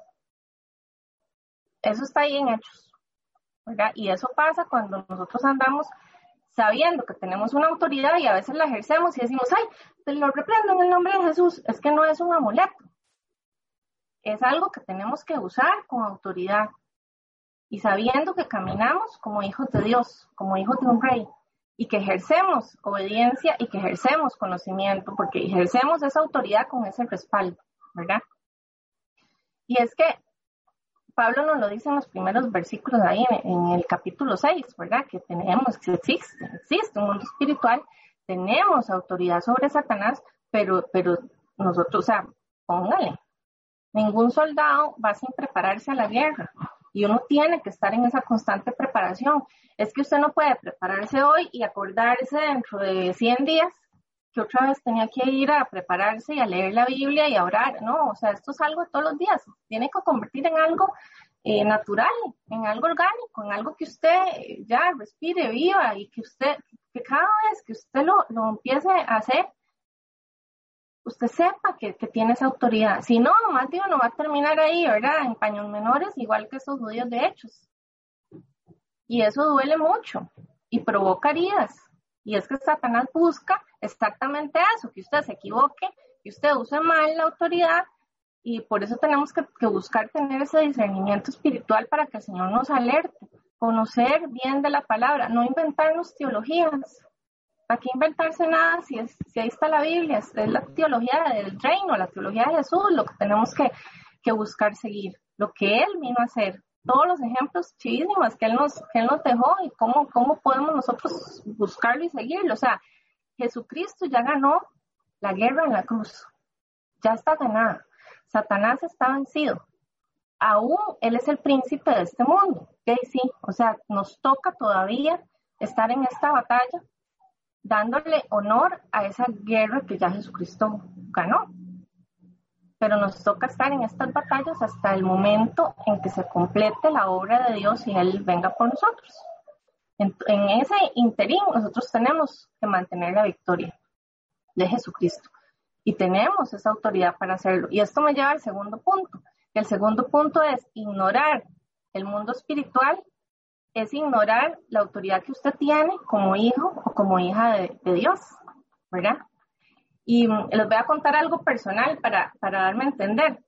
Speaker 1: Eso está ahí en hechos, ¿verdad? Y eso pasa cuando nosotros andamos sabiendo que tenemos una autoridad y a veces la ejercemos y decimos, ay, te lo reprendo en el nombre de Jesús. Es que no es un amuleto. Es algo que tenemos que usar con autoridad y sabiendo que caminamos como hijos de Dios, como hijos de un rey, y que ejercemos obediencia y que ejercemos conocimiento, porque ejercemos esa autoridad con ese respaldo, ¿verdad? Y es que Pablo nos lo dice en los primeros versículos ahí en, el capítulo 6, ¿verdad? Que tenemos, que existe, existe un mundo espiritual, tenemos autoridad sobre Satanás, pero, pero nosotros, o sea, póngale, ningún soldado va sin prepararse a la guerra, y uno tiene que estar en esa constante preparación. Es que usted no puede prepararse hoy y acordarse dentro de 100 días que otra vez tenía que ir a prepararse y a leer la Biblia y a orar. No, o sea, esto es algo todos los días. Tiene que convertir en algo eh, natural, en algo orgánico, en algo que usted ya respire, viva y que usted, que cada vez que usted lo, lo empiece a hacer, usted sepa que, tiene esa autoridad. Si no, más no va a terminar ahí, ¿verdad? En paños menores, igual que esos judíos de hechos. Y eso duele mucho y provoca heridas. Y es que Satanás busca exactamente eso, que usted se equivoque, que usted use mal la autoridad. Y por eso tenemos que, que buscar tener ese discernimiento espiritual para que el Señor nos alerte, conocer bien de la palabra, no inventarnos teologías, ¿Para qué inventarse nada si, es, si ahí está la Biblia? Es, la teología del reino, la teología de Jesús, lo que tenemos que, buscar seguir, lo que Él vino a hacer, todos los ejemplos chidísimos que Él nos, que él nos dejó y cómo, cómo podemos nosotros buscarlo y seguirlo. O sea, Jesucristo ya ganó la guerra en la cruz, ya está ganada. Satanás está vencido. Aún Él es el príncipe de este mundo. ¿ok? Sí, o sea, nos toca todavía estar en esta batalla dándole honor a esa guerra que ya Jesucristo ganó. Pero nos toca estar en estas batallas hasta el momento en que se complete la obra de Dios y Él venga por nosotros. En, ese interín nosotros tenemos que mantener la victoria de Jesucristo. y tenemos esa autoridad para hacerlo. Y esto me lleva al segundo punto. El segundo punto es ignorar el mundo espiritual, es ignorar la autoridad que usted tiene como hijo o como hija de, Dios, ¿verdad? Y mm, les voy a contar algo personal para, para darme a entender.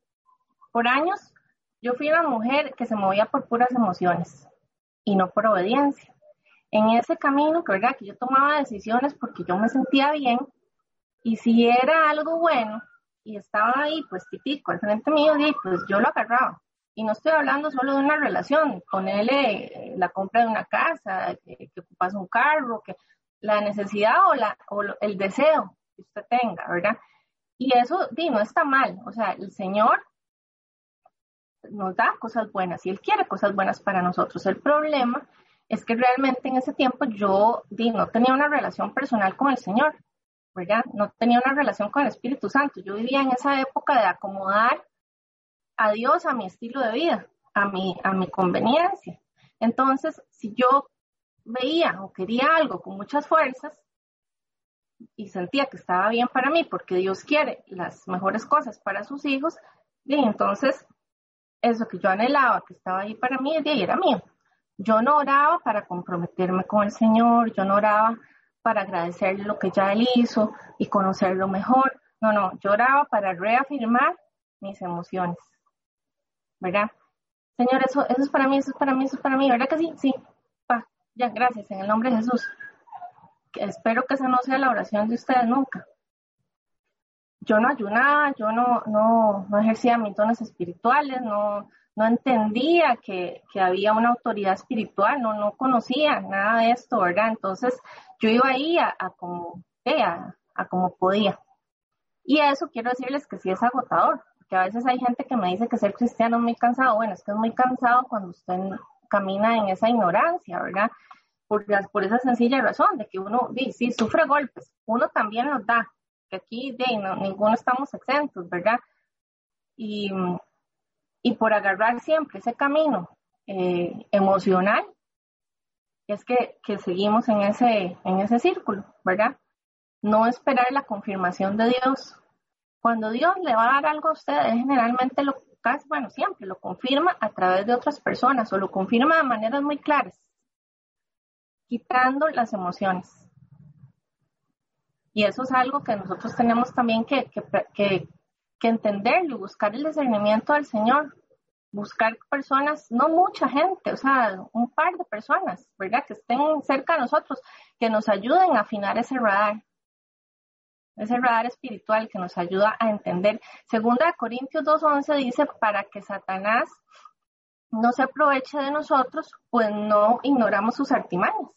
Speaker 1: Por años yo fui una mujer que se movía por puras emociones y no por obediencia. En ese camino, ¿verdad? Que yo tomaba decisiones porque yo me sentía bien y si era algo bueno y estaba ahí, pues típico, al frente mío, pues yo lo agarraba. Y no estoy hablando solo de una relación, ponerle eh, la compra de una casa, que, ocupas un carro, que la necesidad o, la, o el deseo que usted tenga, ¿verdad? Y eso, di, no está mal. O sea, el Señor nos da cosas buenas y Él quiere cosas buenas para nosotros. El problema es que realmente en ese tiempo yo di, no tenía una relación personal con el Señor. ¿verdad? No tenía una relación con el Espíritu Santo. Yo vivía en esa época de acomodar a Dios a mi estilo de vida, a mi, a mi conveniencia. Entonces, si yo veía o quería algo con muchas fuerzas y sentía que estaba bien para mí, porque Dios quiere las mejores cosas para sus hijos, y entonces eso que yo anhelaba, que estaba ahí para mí, ahí era mío. Yo no oraba para comprometerme con el Señor, yo no oraba para agradecerle lo que ya él hizo y conocerlo mejor. No, no, lloraba para reafirmar mis emociones. ¿Verdad? Señor, eso, eso es para mí, eso es para mí, eso es para mí, ¿verdad que sí? Sí. Pa, ya, gracias, en el nombre de Jesús. espero que esa no sea la oración de ustedes nunca. Yo no ayunaba, yo no, no, no ejercía mis dones espirituales, no, no entendía que, había una autoridad espiritual, no, no conocía nada de esto, ¿verdad? Entonces yo iba ahí a, como, eh, a, a, como podía. Y eso quiero decirles que sí es agotador, porque a veces hay gente que me dice que ser cristiano es muy cansado. Bueno, es que es muy cansado cuando usted camina en esa ignorancia, ¿verdad? Por, por esa sencilla razón de que uno, sí, sufre golpes, uno también los da, que aquí de, no, ninguno estamos exentos, ¿verdad? Y, y por agarrar siempre ese camino eh, emocional, es que, seguimos en ese, en ese círculo, ¿verdad? No esperar la confirmación de Dios. Cuando Dios le va a dar algo a usted, generalmente lo, casi, bueno, siempre lo confirma a través de otras personas o lo confirma de maneras muy claras, quitando las emociones. Y eso es algo que nosotros tenemos también que, que, que entenderlo y buscar el discernimiento del Señor, buscar personas, no mucha gente, o sea, un par de personas, ¿verdad? Que estén cerca de nosotros, que nos ayuden a afinar ese radar, ese radar espiritual que nos ayuda a entender. Segunda Corintios 2.11 dice, para que Satanás no se aproveche de nosotros, pues no ignoramos sus artimañas.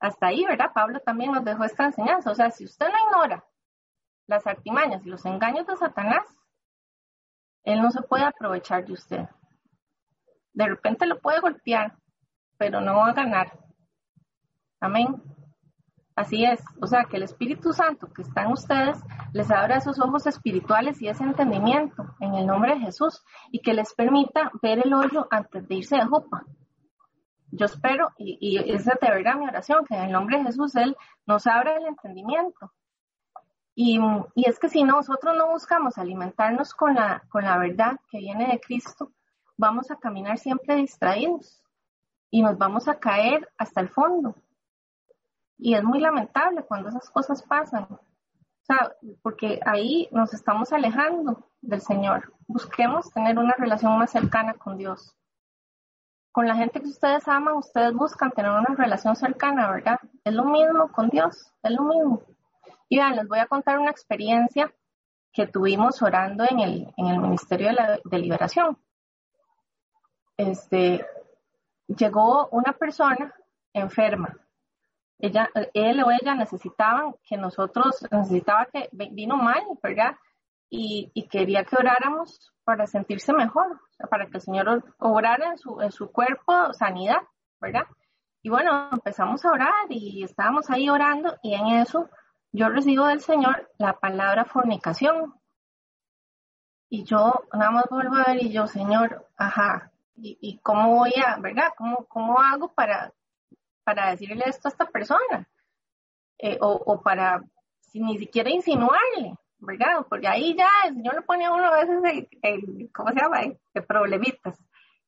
Speaker 1: Hasta ahí, ¿verdad? Pablo también nos dejó esta enseñanza. O sea, si usted no ignora las artimañas y los engaños de Satanás, él no se puede aprovechar de usted. De repente lo puede golpear, pero no va a ganar. Amén. Así es. O sea, que el Espíritu Santo que está en ustedes les abra esos ojos espirituales y ese entendimiento en el nombre de Jesús y que les permita ver el hoyo antes de irse de jupa. Yo espero, y, y esa de verdad mi oración, que en el nombre de Jesús Él nos abra el entendimiento y, es que si nosotros no buscamos alimentarnos con la, con la verdad que viene de Cristo, vamos a caminar siempre distraídos y nos vamos a caer hasta el fondo. Y es muy lamentable cuando esas cosas pasan. Porque ahí nos estamos alejando del Señor. Busquemos tener una relación más cercana con Dios. Con la gente que ustedes aman, ustedes buscan tener una relación cercana, ¿verdad? Es lo mismo con Dios, es lo mismo. Y vean, les voy a contar una experiencia que tuvimos orando en el, en el Ministerio de, la, de Liberación. Este, llegó una persona enferma. Ella, él o ella necesitaban que nosotros, necesitaba que vino mal, ¿verdad? Y, y quería que oráramos para sentirse mejor, para que el Señor obrara en su, en su cuerpo sanidad, ¿verdad? Y bueno, empezamos a orar y estábamos ahí orando y en eso yo recibo del Señor la palabra fornicación. Y yo nada más vuelvo a ver y yo, Señor, ajá, ¿y, cómo voy a, verdad? ¿Cómo, cómo hago para, para decirle esto a esta persona? Eh, o, para sin ni siquiera insinuarle, ¿verdad? Porque ahí ya el Señor le pone a uno a veces el, ¿cómo se llama? De problemitas.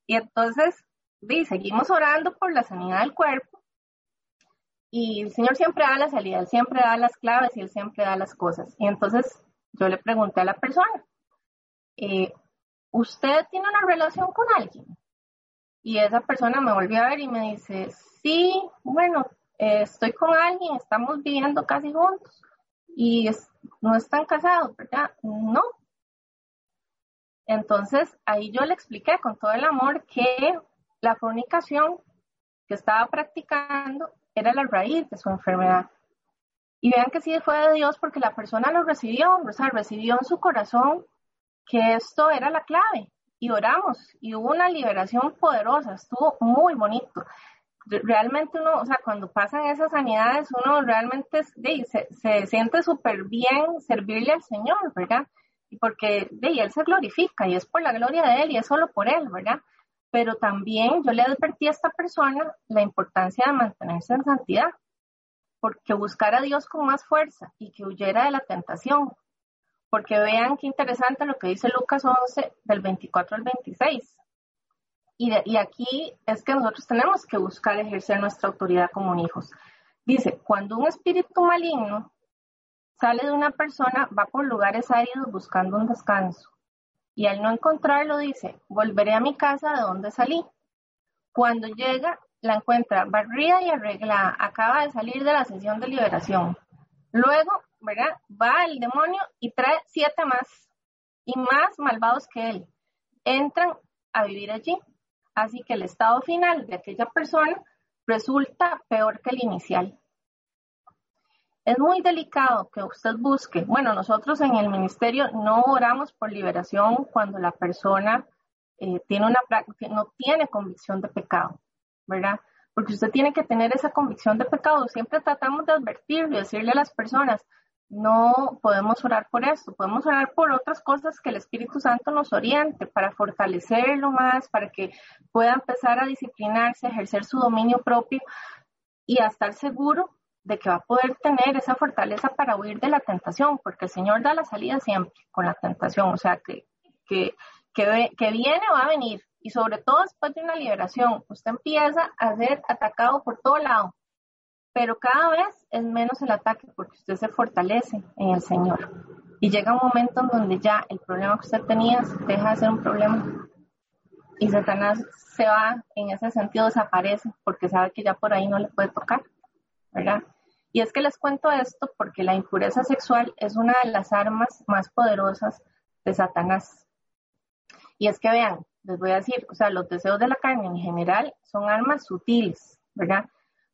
Speaker 1: Y entonces, sí, seguimos orando por la sanidad del cuerpo. Y el Señor siempre da la salida, Él siempre da las claves y Él siempre da las cosas. Y entonces yo le pregunté a la persona, eh, ¿usted tiene una relación con alguien? Y esa persona me volvió a ver y me dice, sí, bueno, estoy con alguien, estamos viviendo casi juntos y no están casados, ¿verdad? No. Entonces ahí yo le expliqué con todo el amor que la fornicación que estaba practicando era la raíz de su enfermedad. Y vean que sí fue de Dios porque la persona lo recibió, o sea, recibió en su corazón que esto era la clave. Y oramos y hubo una liberación poderosa, estuvo muy bonito realmente uno, o sea, cuando pasan esas sanidades, uno realmente se, se, siente súper bien servirle al Señor, ¿verdad? Y porque de Él se glorifica y es por la gloria de Él y es solo por Él, ¿verdad? Pero también yo le advertí a esta persona la importancia de mantenerse en santidad, porque buscar a Dios con más fuerza y que huyera de la tentación. Porque vean qué interesante lo que dice Lucas 11 del 24 al 26 y, aquí es que nosotros tenemos que buscar ejercer nuestra autoridad como hijos. Dice, cuando un espíritu maligno sale de una persona, va por lugares áridos buscando un descanso. Y al no encontrarlo, dice, volveré a mi casa de donde salí. Cuando llega, la encuentra barrida y arreglada, acaba de salir de la sesión de liberación. Luego, ¿verdad? Va el demonio y trae siete más y más malvados que él. Entran a vivir allí. Así que el estado final de aquella persona resulta peor que el inicial. Es muy delicado que usted busque, bueno, nosotros en el ministerio no oramos por liberación cuando la persona eh, tiene una, no tiene convicción de pecado, ¿verdad? Porque usted tiene que tener esa convicción de pecado. Siempre tratamos de advertirle, decirle a las personas, no podemos orar por esto, podemos orar por otras cosas que el Espíritu Santo nos oriente para fortalecerlo más, para que pueda empezar a disciplinarse, ejercer su dominio propio y a estar seguro de que va a poder tener esa fortaleza para huir de la tentación, porque el Señor da la salida siempre con la tentación, o sea, que, que, que, que viene va a venir, y sobre todo después de una liberación, usted empieza a ser atacado por todo lado, pero cada vez es menos el ataque porque usted se fortalece en el Señor. Y llega un momento en donde ya el problema que usted tenía deja de ser un problema. Y Satanás se va, en ese sentido desaparece porque sabe que ya por ahí no le puede tocar, ¿verdad? Y es que les cuento esto porque la impureza sexual es una de las armas más poderosas de Satanás. Y es que vean, les voy a decir, o sea, los deseos de la carne en general son armas sutiles, ¿verdad?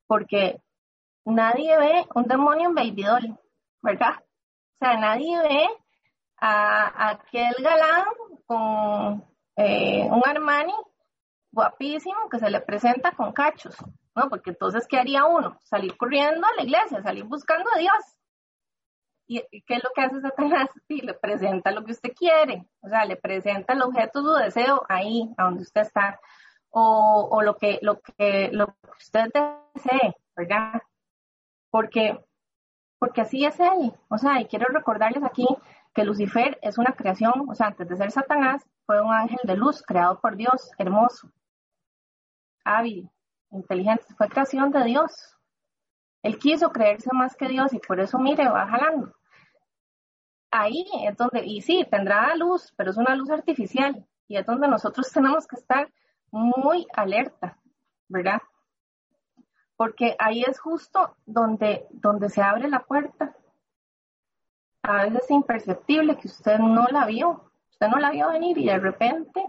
Speaker 1: Porque nadie ve un demonio en Baby ¿verdad? O sea, nadie ve a, aquel galán con eh, un Armani guapísimo que se le presenta con cachos, ¿no? Porque entonces, ¿qué haría uno? Salir corriendo a la iglesia, salir buscando a Dios. ¿Y qué es lo que hace Satanás? Sí, le presenta lo que usted quiere, o sea, le presenta el objeto de su deseo ahí, a donde usted está, o, o lo, que, lo, que, lo que usted desee, ¿verdad? Porque, porque así es él. O sea, y quiero recordarles aquí que Lucifer es una creación, o sea, antes de ser Satanás, fue un ángel de luz creado por Dios, hermoso, hábil, inteligente, fue creación de Dios. Él quiso creerse más que Dios y por eso, mire, va jalando. Ahí es donde, y sí, tendrá luz, pero es una luz artificial y es donde nosotros tenemos que estar muy alerta, ¿verdad? Porque ahí es justo donde, donde se abre la puerta. A veces es imperceptible que usted no la vio, usted no la vio venir y de repente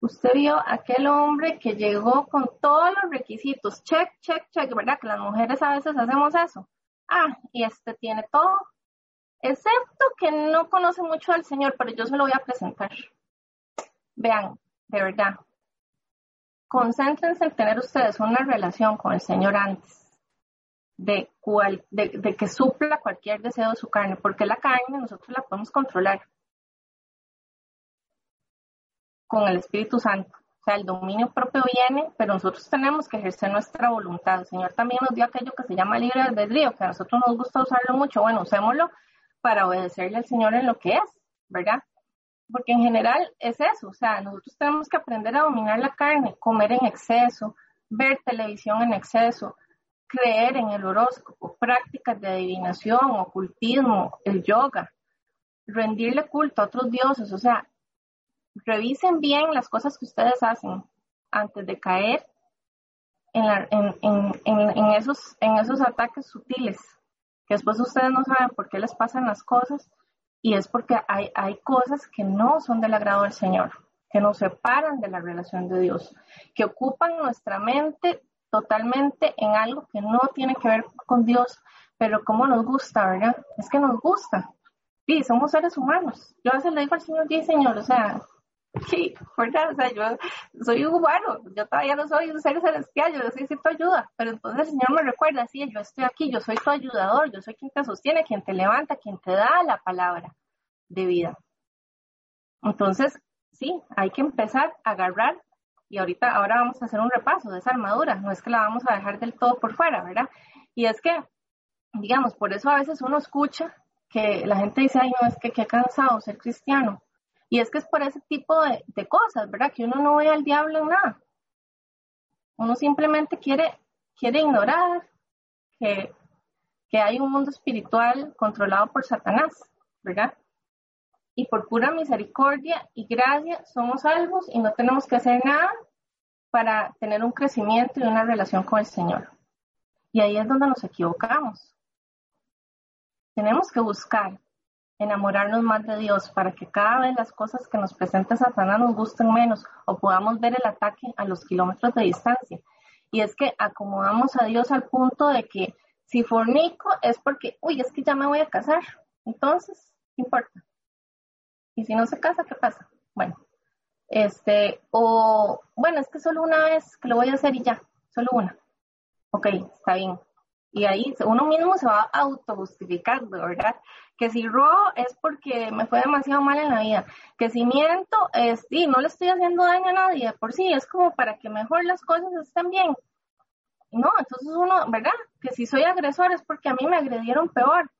Speaker 1: usted vio aquel hombre que llegó con todos los requisitos, check, check, check, ¿verdad? Que las mujeres a veces hacemos eso. Ah, y este tiene todo, excepto que no conoce mucho al Señor, pero yo se lo voy a presentar. Vean, de verdad, concéntrense en tener ustedes una relación con el Señor antes de, cual, de, que supla cualquier deseo de su carne, porque la carne nosotros la podemos controlar con el Espíritu Santo. O sea, el dominio propio viene, pero nosotros tenemos que ejercer nuestra voluntad. El Señor también nos dio aquello que se llama libre albedrío, que a nosotros nos gusta usarlo mucho. Bueno, usémoslo para obedecerle al Señor en lo que es, ¿verdad? Porque en general es eso, o sea, nosotros tenemos que aprender a dominar la carne, comer en exceso, ver televisión en exceso, creer en el horóscopo, prácticas de adivinación, ocultismo, el yoga, rendirle culto a otros dioses, o sea, revisen bien las cosas que ustedes hacen antes de caer en, esos, en esos ataques sutiles, que después ustedes no saben por qué les pasan las cosas y es porque hay, hay cosas que no son del agrado del Señor, que nos separan de la relación de Dios, que ocupan nuestra mente totalmente en algo que no tiene que ver con Dios, pero como nos gusta, ¿verdad? Es que nos gusta. Sí, somos seres humanos. Yo a veces le digo al Señor, sí, Señor, o sea, sí, ¿verdad? O sea, yo soy un humano, yo todavía no soy un ser celestial, yo necesito ayuda, pero entonces el Señor me recuerda, sí, yo estoy aquí, yo soy tu ayudador, yo soy quien te sostiene, quien te levanta, quien te da la palabra de vida. Entonces, sí, hay que empezar a agarrar y ahorita, ahora vamos a hacer un repaso de esa armadura, no es que la vamos a dejar del todo por fuera, ¿verdad? Y es que, digamos, por eso a veces uno escucha que la gente dice, ay, no, es que qué cansado ser cristiano. Y es que es por ese tipo de, cosas, ¿verdad? Que uno no ve al diablo en nada. Uno simplemente quiere, quiere ignorar que, que hay un mundo espiritual controlado por Satanás, ¿verdad? y por pura misericordia y gracia somos salvos y no tenemos que hacer nada para tener un crecimiento y una relación con el Señor. Y ahí es donde nos equivocamos. Tenemos que buscar enamorarnos más de Dios para que cada vez las cosas que nos presenta Satanás nos gusten menos o podamos ver el ataque a los kilómetros de distancia. Y es que acomodamos a Dios al punto de que si fornico es porque, uy, es que ya me voy a casar. Entonces, ¿qué importa? Y si no se casa, ¿qué pasa? Bueno, este, o, bueno, es que solo una vez que lo voy a hacer y ya, solo una. Ok, está bien. Y ahí uno mismo se va autojustificando, ¿verdad? Que si robo es porque me fue demasiado mal en la vida. Que si miento, es, sí, no le estoy haciendo daño a nadie. Por sí, es como para que mejor las cosas estén bien. No, entonces uno, ¿verdad? Que si soy agresor es porque a mí me agredieron peor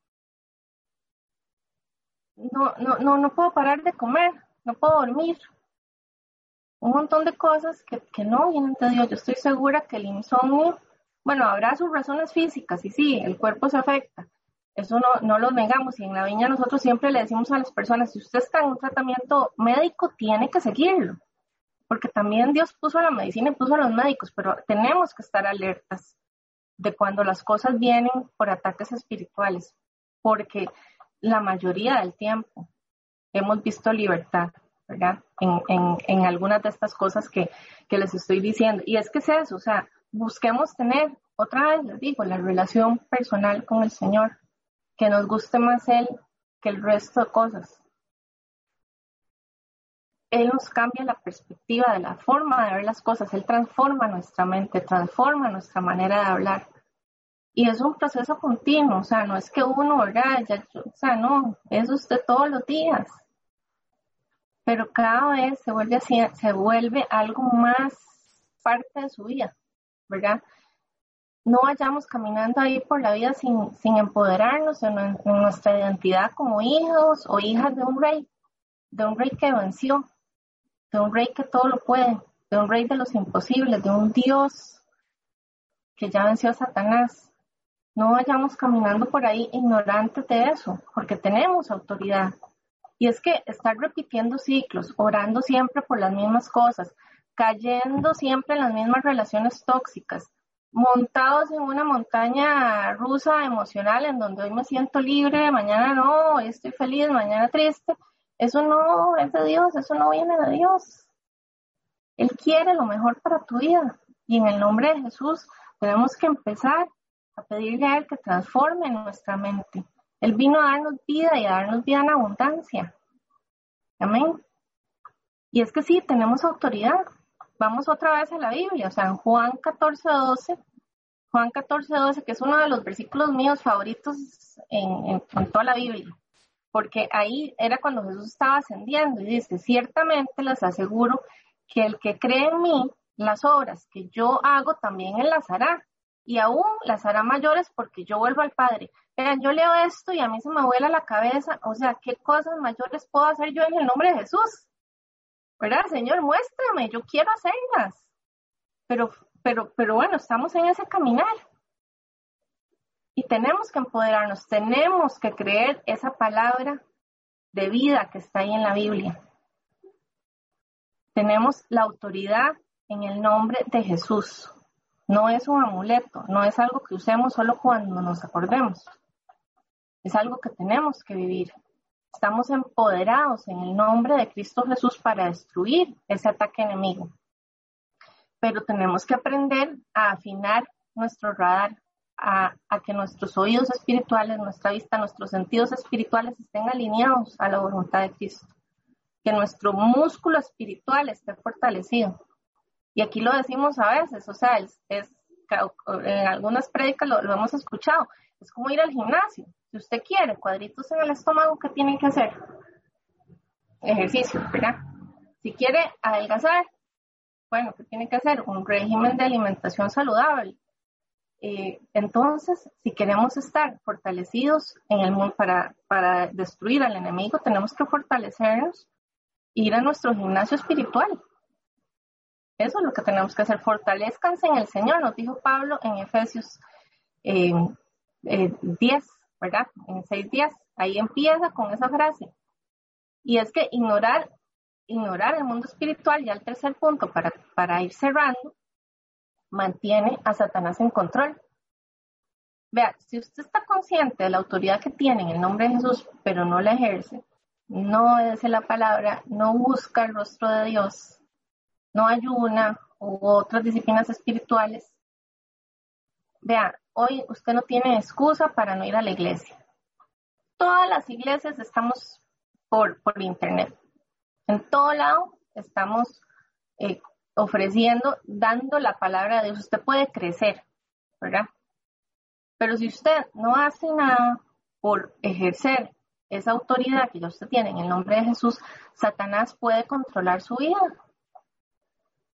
Speaker 1: no, no, no, no puedo parar de comer, no puedo dormir. Un montón de cosas que, que no vienen de Dios. Yo estoy segura que el insomnio, bueno, habrá sus razones físicas y sí, el cuerpo se afecta. Eso no, no lo negamos y en la viña nosotros siempre le decimos a las personas, si usted está en un tratamiento médico, tiene que seguirlo. Porque también Dios puso a la medicina y puso a los médicos, pero tenemos que estar alertas de cuando las cosas vienen por ataques espirituales. Porque la mayoría del tiempo hemos visto libertad, ¿verdad? En, en, en algunas de estas cosas que, que, les estoy diciendo. Y es que es eso, o sea, busquemos tener, otra vez les digo, la relación personal con el Señor, que nos guste más Él que el resto de cosas. Él nos cambia la perspectiva de la forma de ver las cosas, Él transforma nuestra mente, transforma nuestra manera de hablar. Y es un proceso continuo, o sea, no es que uno, ¿verdad? o sea, no, es usted todos los días. Pero cada vez se vuelve así, se vuelve algo más parte de su vida, ¿verdad? No vayamos caminando ahí por la vida sin, sin empoderarnos en, en nuestra identidad como hijos o hijas de un rey, de un rey que venció, de un rey que todo lo puede, de un rey de los imposibles, de un Dios que ya venció a Satanás. No vayamos caminando por ahí ignorantes de eso, porque tenemos autoridad. Y es que estar repitiendo ciclos, orando siempre por las mismas cosas, cayendo siempre en las mismas relaciones tóxicas, montados en una montaña rusa emocional en donde hoy me siento libre, mañana no, hoy estoy feliz, mañana triste, eso no es de Dios, eso no viene de Dios. Él quiere lo mejor para tu vida y en el nombre de Jesús tenemos que empezar pedirle a Él que transforme nuestra mente. Él vino a darnos vida y a darnos vida en abundancia. Amén. Y es que sí, tenemos autoridad. Vamos otra vez a la Biblia, o sea, en Juan 14, 12, Juan 14, 12, que es uno de los versículos míos favoritos en, en toda la Biblia, porque ahí era cuando Jesús estaba ascendiendo y dice, ciertamente les aseguro que el que cree en mí, las obras que yo hago también él las hará. Y aún las hará mayores porque yo vuelvo al Padre. Vean, yo leo esto y a mí se me vuela la cabeza. O sea, ¿qué cosas mayores puedo hacer yo en el nombre de Jesús? ¿Verdad, Señor? Muéstrame, yo quiero hacerlas. Pero, pero, pero bueno, estamos en ese caminar. Y tenemos que empoderarnos, tenemos que creer esa palabra de vida que está ahí en la Biblia. Tenemos la autoridad en el nombre de Jesús. No es un amuleto, no es algo que usemos solo cuando nos acordemos. Es algo que tenemos que vivir. Estamos empoderados en el nombre de Cristo Jesús para destruir ese ataque enemigo. Pero tenemos que aprender a afinar nuestro radar, a, que nuestros oídos espirituales, nuestra vista, nuestros sentidos espirituales estén alineados a la voluntad de Cristo. Que nuestro músculo espiritual esté fortalecido. Y aquí lo decimos a veces, o sea, es, en algunas prédicas lo, hemos escuchado, es como ir al gimnasio. Si usted quiere cuadritos en el estómago, ¿qué tiene que hacer? Ejercicio, ¿verdad? Si quiere adelgazar, bueno, ¿qué tiene que hacer? Un régimen de alimentación saludable. Eh, entonces, si queremos estar fortalecidos en el mundo para, para destruir al enemigo, tenemos que fortalecernos, ir a nuestro gimnasio espiritual. Eso es lo que tenemos que hacer. Fortalezcanse en el Señor, nos dijo Pablo en Efesios 10, ¿verdad? En 6 días. Ahí empieza con esa frase. Y es que ignorar, ignorar el mundo espiritual, ya el tercer punto, para, para ir cerrando, mantiene a Satanás en control. Vea, si usted está consciente de la autoridad que tiene en el nombre de Jesús, pero no la ejerce, no obedece la palabra, no busca el rostro de Dios, no ayuna u otras disciplinas espirituales, vea, hoy usted no tiene excusa para no ir a la iglesia. Todas las iglesias estamos por, por internet. En todo lado estamos eh, ofreciendo, dando la palabra de Dios. Usted puede crecer, ¿verdad? Pero si usted no hace nada por ejercer esa autoridad que ya usted tiene en el nombre de Jesús, Satanás puede controlar su vida.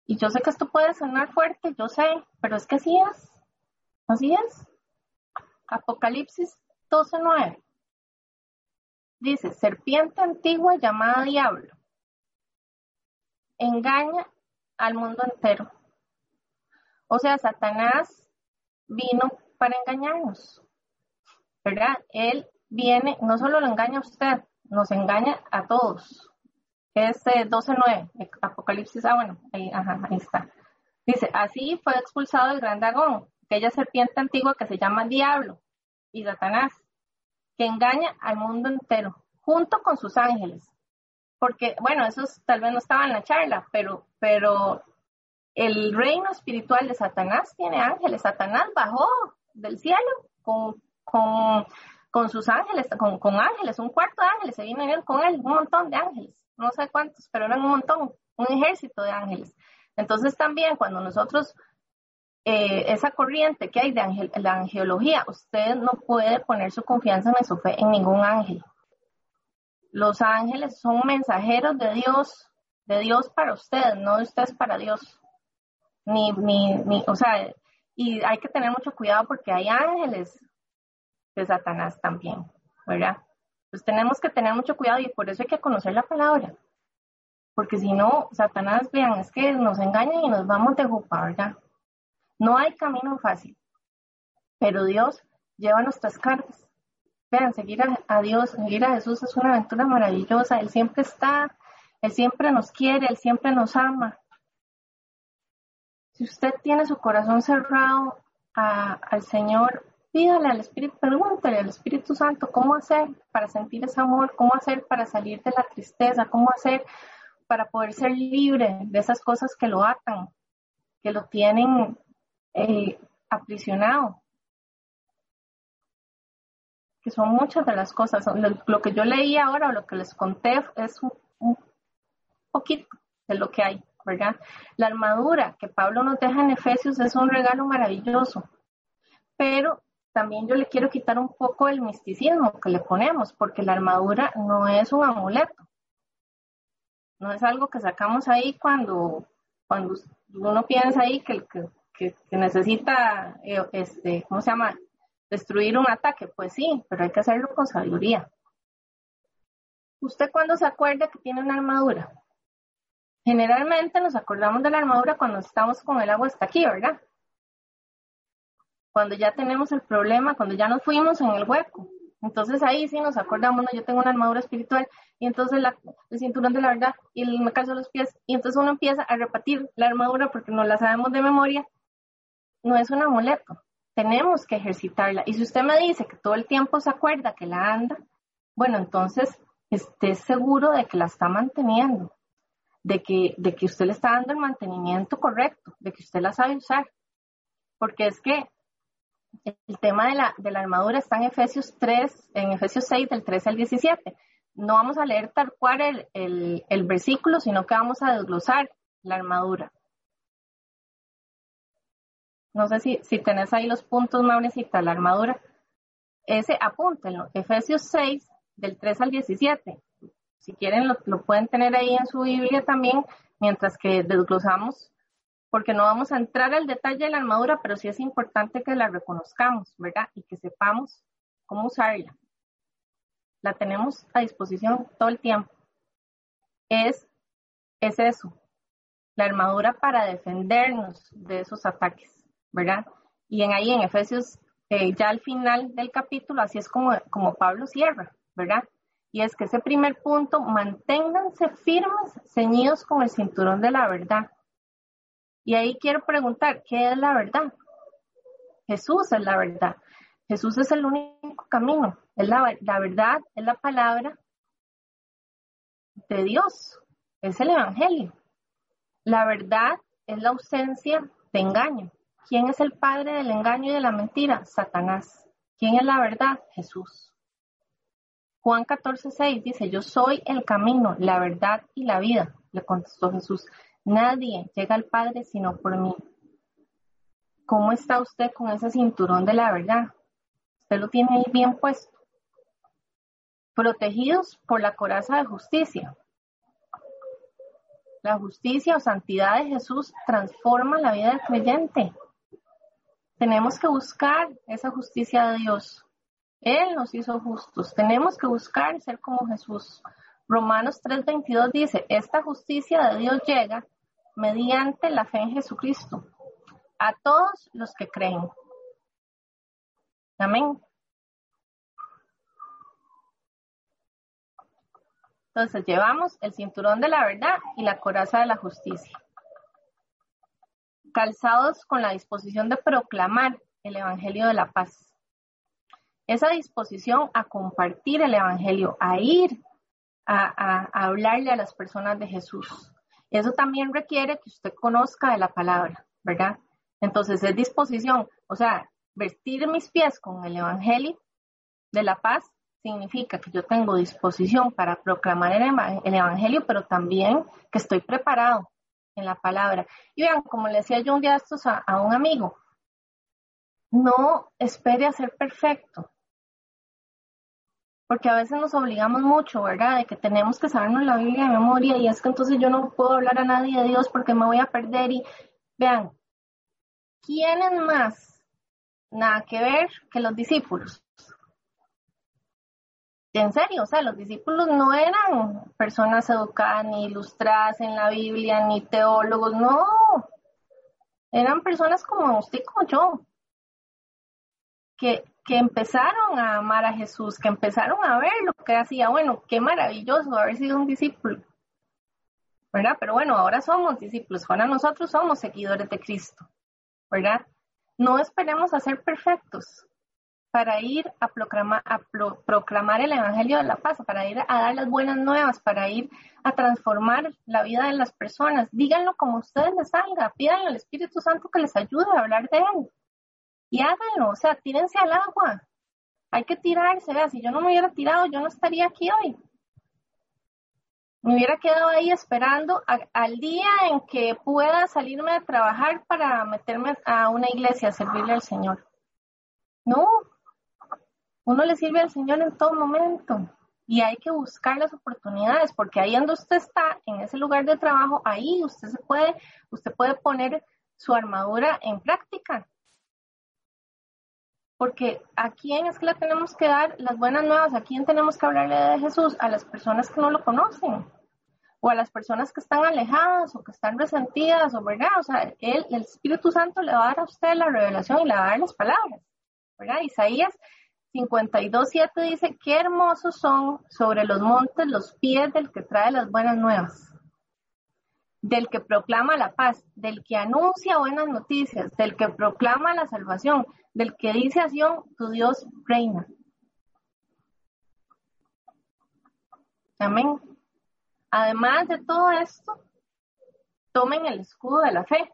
Speaker 1: Y yo sé que esto puede sonar fuerte, yo sé, pero es que así es. Así es. Apocalipsis 12:9. Dice, serpiente antigua llamada diablo. Engaña al mundo entero. O sea, Satanás vino para engañarnos, ¿verdad? Él viene, no solo lo engaña a usted, nos engaña a todos. Este 12.9, Apocalipsis, ah, bueno, ahí, ahí está. Dice, así fue expulsado el gran dragón, aquella serpiente antigua que se llama Diablo y Satanás, que engaña al mundo entero, junto con sus ángeles porque, bueno, eso tal vez no estaba en la charla, pero, pero el reino espiritual de Satanás tiene ángeles. Satanás bajó del cielo con, con, sus ángeles, con, con, ángeles, un cuarto de ángeles, se vino con él, un montón de ángeles, no sé cuántos, pero eran un montón, un ejército de ángeles. Entonces también cuando nosotros, eh, esa corriente que hay de la angelología, usted no puede poner su confianza en su fe en ningún ángel. Los ángeles son mensajeros de Dios, de Dios para ustedes, no de ustedes para Dios. Ni, ni, ni, o sea, y hay que tener mucho cuidado porque hay ángeles de Satanás también, ¿verdad? Pues tenemos que tener mucho cuidado y por eso hay que conocer la palabra. Porque si no, Satanás, vean, es que nos engañan y nos vamos de jupa, ¿verdad? No hay camino fácil, pero Dios lleva nuestras cartas. Vean, seguir a, Dios, seguir a Jesús es una aventura maravillosa. Él siempre está, Él siempre nos quiere, Él siempre nos ama. Si usted tiene su corazón cerrado al Señor, pídale al Espíritu, pregúntale al Espíritu Santo cómo hacer para sentir ese amor, cómo hacer para salir de la tristeza, cómo hacer para poder ser libre de esas cosas que lo atan, que lo tienen eh, aprisionado que son muchas de las cosas. Lo, que yo leí ahora o lo que les conté es un, poquito de lo que hay, ¿verdad? La armadura que Pablo nos deja en Efesios es un regalo maravilloso, pero también yo le quiero quitar un poco el misticismo que le ponemos, porque la armadura no es un amuleto. no es algo que sacamos ahí cuando, cuando uno piensa ahí que, que, que necesita, eh, este, ¿cómo se llama? Destruir un ataque. Pues sí, pero hay que hacerlo con sabiduría. ¿Usted cuándo se acuerda que tiene una armadura? Generalmente nos acordamos de la armadura cuando estamos con el agua hasta aquí, ¿verdad? Cuando ya tenemos el problema, cuando ya nos fuimos en el hueco. Entonces ahí sí nos acordamos, ¿no? yo tengo una armadura espiritual y entonces la, el cinturón de la verdad y me calzo los pies y entonces uno empieza a repetir la armadura porque no la sabemos de memoria. No es un amuleto, tenemos que ejercitarla. Y si usted me dice que todo el tiempo se acuerda que la anda, bueno, entonces esté seguro de que la está manteniendo, de que, de que usted le está dando el mantenimiento correcto, de que usted la sabe usar. Porque es que el tema de la, de la armadura está en Efesios 3, en Efesios 6, del 13 al 17. No vamos a leer tal cual el, el, el versículo, sino que vamos a desglosar la armadura. No sé si, si tenés ahí los puntos, Maurecita, la armadura. Ese apúntenlo, Efesios 6, del 3 al 17. Si quieren, lo, pueden tener ahí en su Biblia también, mientras que desglosamos porque no vamos a entrar al detalle de la armadura, pero sí es importante que la reconozcamos, ¿verdad? Y que sepamos cómo usarla. La tenemos a disposición todo el tiempo. Es, es eso, la armadura para defendernos de esos ataques, ¿verdad? Y en ahí en Efesios, eh, ya al final del capítulo, así es como, como Pablo cierra, ¿verdad? Y es que ese primer punto, manténganse firmes, ceñidos con el cinturón de la verdad y ahí quiero preguntar, ¿qué es la verdad? Jesús es la verdad. Jesús es el único camino. Es la, la verdad, es la palabra de Dios. Es el Evangelio. La verdad es la ausencia de engaño. ¿Quién es el padre del engaño y de la mentira? Satanás. ¿Quién es la verdad? Jesús. Juan 14, 6 dice, yo soy el camino, la verdad y la vida, le contestó Jesús. Nadie llega al Padre sino por mí. ¿Cómo está usted con ese cinturón de la verdad? Usted lo tiene ahí bien puesto. Protegidos por la coraza de justicia. La justicia o santidad de Jesús transforma la vida del creyente. Tenemos que buscar esa justicia de Dios. Él nos hizo justos. Tenemos que buscar ser como Jesús. Romanos 3:22 dice, esta justicia de Dios llega mediante la fe en Jesucristo a todos los que creen. Amén. Entonces llevamos el cinturón de la verdad y la coraza de la justicia. Calzados con la disposición de proclamar el Evangelio de la paz. Esa disposición a compartir el Evangelio, a ir a, hablarle a las personas de Jesús. Eso también requiere que usted conozca de la palabra, ¿verdad? Entonces es disposición, o sea, vestir mis pies con el Evangelio de la paz significa que yo tengo disposición para proclamar el, Evangelio, pero también que estoy preparado en la palabra. Y vean, como le decía yo un día estos a, a un amigo, no espere a ser perfecto, porque a veces nos obligamos mucho, ¿verdad? De que tenemos que sabernos la Biblia de memoria y es que entonces yo no puedo hablar a nadie de Dios porque me voy a perder y vean, ¿quiénes más? Nada que ver que los discípulos. En serio, o sea, los discípulos no eran personas educadas ni ilustradas en la Biblia, ni teólogos, no. Eran personas como usted y como yo, que que empezaron a amar a Jesús, que empezaron a ver lo que hacía. Bueno, qué maravilloso haber sido un discípulo. ¿Verdad? Pero bueno, ahora somos discípulos, ahora nosotros somos seguidores de Cristo. ¿Verdad? No esperemos a ser perfectos para ir a proclamar, a proclamar el Evangelio de la paz, para ir a dar las buenas nuevas, para ir a transformar la vida de las personas. Díganlo como ustedes les salga, pídanle al Espíritu Santo que les ayude a hablar de él y háganlo, o sea, tírense al agua. Hay que tirarse, vea, si yo no me hubiera tirado, yo no estaría aquí hoy. Me hubiera quedado ahí esperando al día en que pueda salirme de trabajar para meterme a una iglesia a servirle al Señor. No, uno le sirve al Señor en todo momento. y hay que buscar las oportunidades, porque ahí donde usted está, en ese lugar de trabajo, ahí usted se puede, usted puede poner su armadura en práctica. Porque a quién es que le tenemos que dar las buenas nuevas, a quién tenemos que hablarle de Jesús, a las personas que no lo conocen, o a las personas que están alejadas o que están resentidas, o verdad, o sea, él, el Espíritu Santo le va a dar a usted la revelación y le va a dar las palabras, ¿verdad? Isaías 52.7 dice, qué hermosos son sobre los montes los pies del que trae las buenas nuevas, del que proclama la paz, del que anuncia buenas noticias, del que proclama la salvación, del que dice a Sion, tu Dios reina. Amén. Además de todo esto, tomen el escudo de la fe,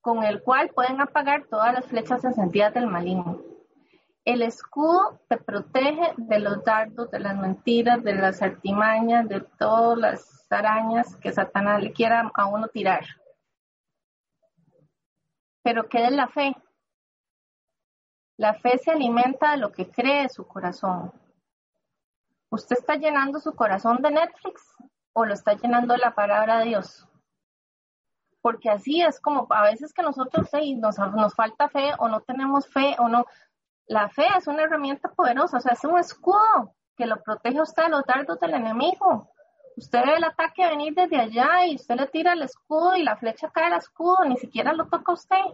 Speaker 1: con el cual pueden apagar todas las flechas encendidas del maligno. El escudo te protege de los dardos, de las mentiras, de las artimañas, de todas las arañas que Satanás le quiera a uno tirar. Pero ¿qué es la fe? La fe se alimenta de lo que cree su corazón. ¿Usted está llenando su corazón de Netflix o lo está llenando de la palabra de Dios? Porque así es como a veces que nosotros nos, nos falta fe o no tenemos fe o no, la fe es una herramienta poderosa, o sea, es un escudo que lo protege a usted de los dardos del enemigo. Usted ve el ataque venir desde allá y usted le tira el escudo y la flecha cae al escudo, ni siquiera lo toca usted.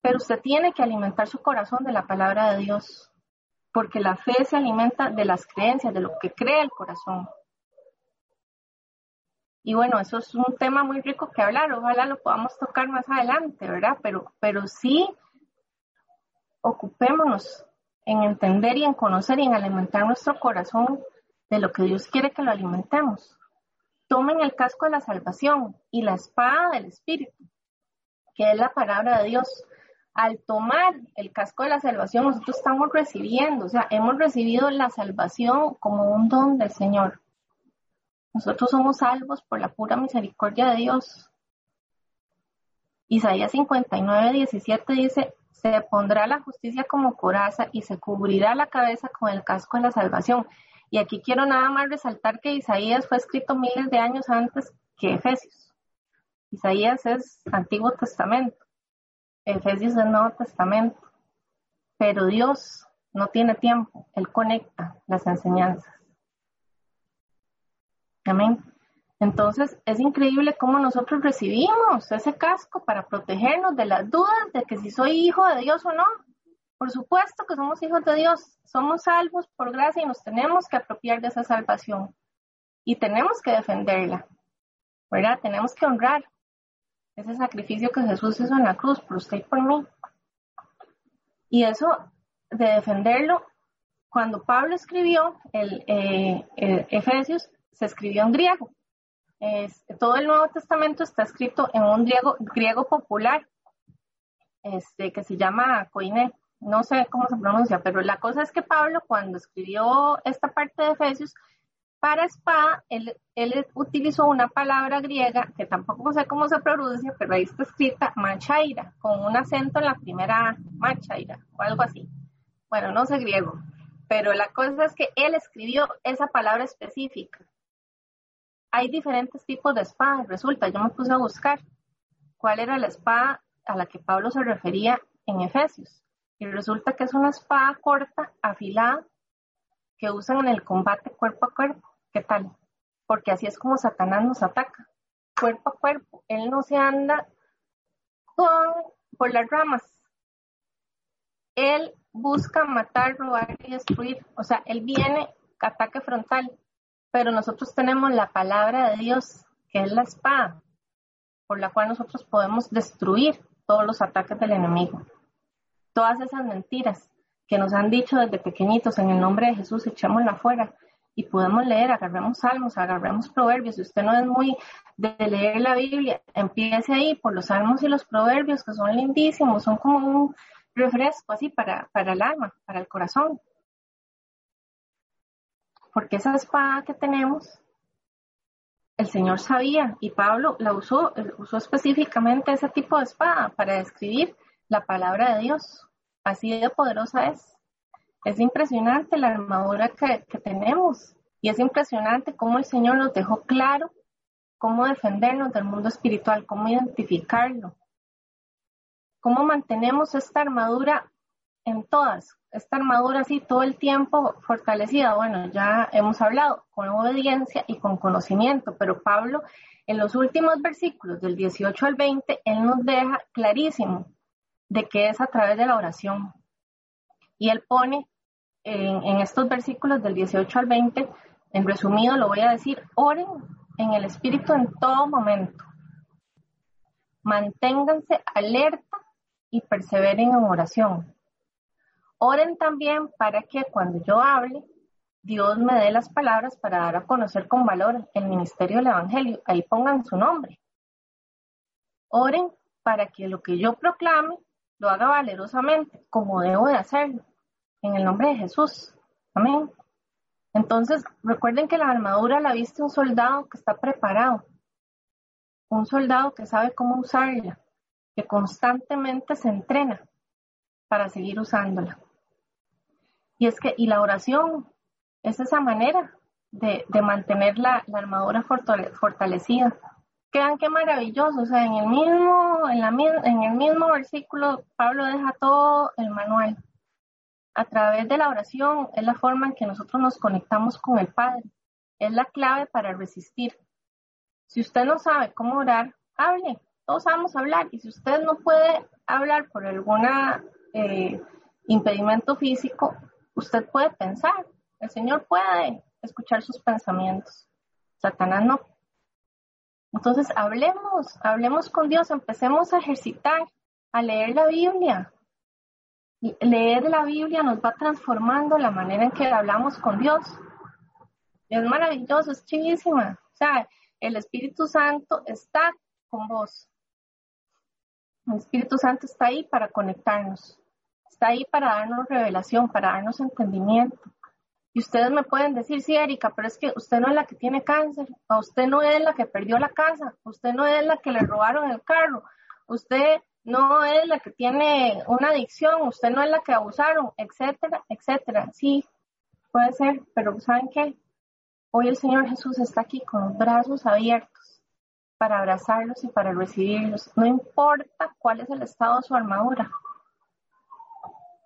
Speaker 1: Pero usted tiene que alimentar su corazón de la palabra de Dios, porque la fe se alimenta de las creencias, de lo que cree el corazón. Y bueno, eso es un tema muy rico que hablar, ojalá lo podamos tocar más adelante, ¿verdad? Pero, pero sí ocupémonos en entender y en conocer y en alimentar nuestro corazón de lo que Dios quiere que lo alimentemos. Tomen el casco de la salvación y la espada del Espíritu, que es la palabra de Dios. Al tomar el casco de la salvación, nosotros estamos recibiendo, o sea, hemos recibido la salvación como un don del Señor. Nosotros somos salvos por la pura misericordia de Dios. Isaías 59, 17 dice, se pondrá la justicia como coraza y se cubrirá la cabeza con el casco de la salvación. Y aquí quiero nada más resaltar que Isaías fue escrito miles de años antes que Efesios. Isaías es Antiguo Testamento, Efesios es Nuevo Testamento, pero Dios no tiene tiempo, Él conecta las enseñanzas. Amén. Entonces, es increíble cómo nosotros recibimos ese casco para protegernos de las dudas de que si soy hijo de Dios o no. Por supuesto que somos hijos de Dios, somos salvos por gracia y nos tenemos que apropiar de esa salvación. Y tenemos que defenderla, ¿verdad? Tenemos que honrar ese sacrificio que Jesús hizo en la cruz por usted y por mí. Y eso de defenderlo, cuando Pablo escribió el, eh, el Efesios, se escribió en griego todo el Nuevo Testamento está escrito en un griego, popular, este, que se llama Koine. No sé cómo se pronuncia, pero la cosa es que Pablo, cuando escribió esta parte de Efesios, para espada, él, utilizó una palabra griega que tampoco sé cómo se pronuncia, pero ahí está escrita machaira, con un acento en la primera machaira o algo así. Bueno, no sé griego, pero la cosa es que él escribió esa palabra específica hay diferentes tipos de espada. Resulta, yo me puse a buscar cuál era la espada a la que Pablo se refería en Efesios. Y resulta que es una espada corta, afilada, que usan en el combate cuerpo a cuerpo. ¿Qué tal? Porque así es como Satanás nos ataca, cuerpo a cuerpo. Él no se anda con, por las ramas. Él busca matar, robar y destruir. O sea, él viene ataque frontal pero nosotros tenemos la palabra de Dios, que es la espada, por la cual nosotros podemos destruir todos los ataques del enemigo. Todas esas mentiras que nos han dicho desde pequeñitos en el nombre de Jesús, echémosla afuera y podemos leer, agarremos salmos, agarremos proverbios. Si usted no es muy de leer la Biblia, empiece ahí por los salmos y los proverbios, que son lindísimos, son como un refresco así para, para el alma, para el corazón porque esa espada que tenemos, el Señor sabía y Pablo la usó, usó específicamente ese tipo de espada para describir la palabra de Dios. Así de poderosa es. Es impresionante la armadura que, que tenemos y es impresionante cómo el Señor nos dejó claro cómo defendernos del mundo espiritual, cómo identificarlo, cómo mantenemos esta armadura en todas, esta armadura así todo el tiempo fortalecida. Bueno, ya hemos hablado con obediencia y con conocimiento, pero Pablo en los últimos versículos del 18 al 20, él nos deja clarísimo de que es a través de la oración. Y él pone en, estos versículos del 18 al 20, en resumido lo voy a decir, oren en el espíritu en todo momento. Manténganse alerta y perseveren en oración. Oren también para que cuando yo hable, Dios me dé las palabras para dar a conocer con valor el ministerio del Evangelio. Ahí pongan su nombre. Oren para que lo que yo proclame lo haga valerosamente, como debo de hacerlo, en el nombre de Jesús. Amén. Entonces, recuerden que la armadura la viste un soldado que está preparado, un soldado que sabe cómo usarla, que constantemente se entrena para seguir usándola. Y es que, y la oración es esa manera de, mantener la, armadura fortalecida. Quedan qué maravilloso, o sea, en el mismo, en la, en el mismo versículo Pablo deja todo el manual a través de la oración es la forma en que nosotros nos conectamos con el Padre. Es la clave para resistir. Si usted no sabe cómo orar, hable. Todos sabemos hablar. Y si usted no puede hablar por algún eh, impedimento físico, usted puede pensar. El Señor puede escuchar sus pensamientos. Satanás no. Entonces, hablemos, hablemos con Dios, empecemos a ejercitar, a leer la Biblia, leer la Biblia nos va transformando la manera en que hablamos con Dios. Es maravilloso, es chivísima. O sea, el Espíritu Santo está con vos. El Espíritu Santo está ahí para conectarnos. Está ahí para darnos revelación, para darnos entendimiento. Y ustedes me pueden decir, sí, Erika, pero es que usted no es la que tiene cáncer, usted no es la que perdió la casa, usted no es la que le robaron el carro, usted no es la que tiene una adicción, usted no es la que abusaron, etcétera, etcétera. Sí, puede ser, pero ¿saben qué? Hoy el Señor Jesús está aquí con los brazos abiertos para abrazarlos y para recibirlos. No importa cuál es el estado de su armadura.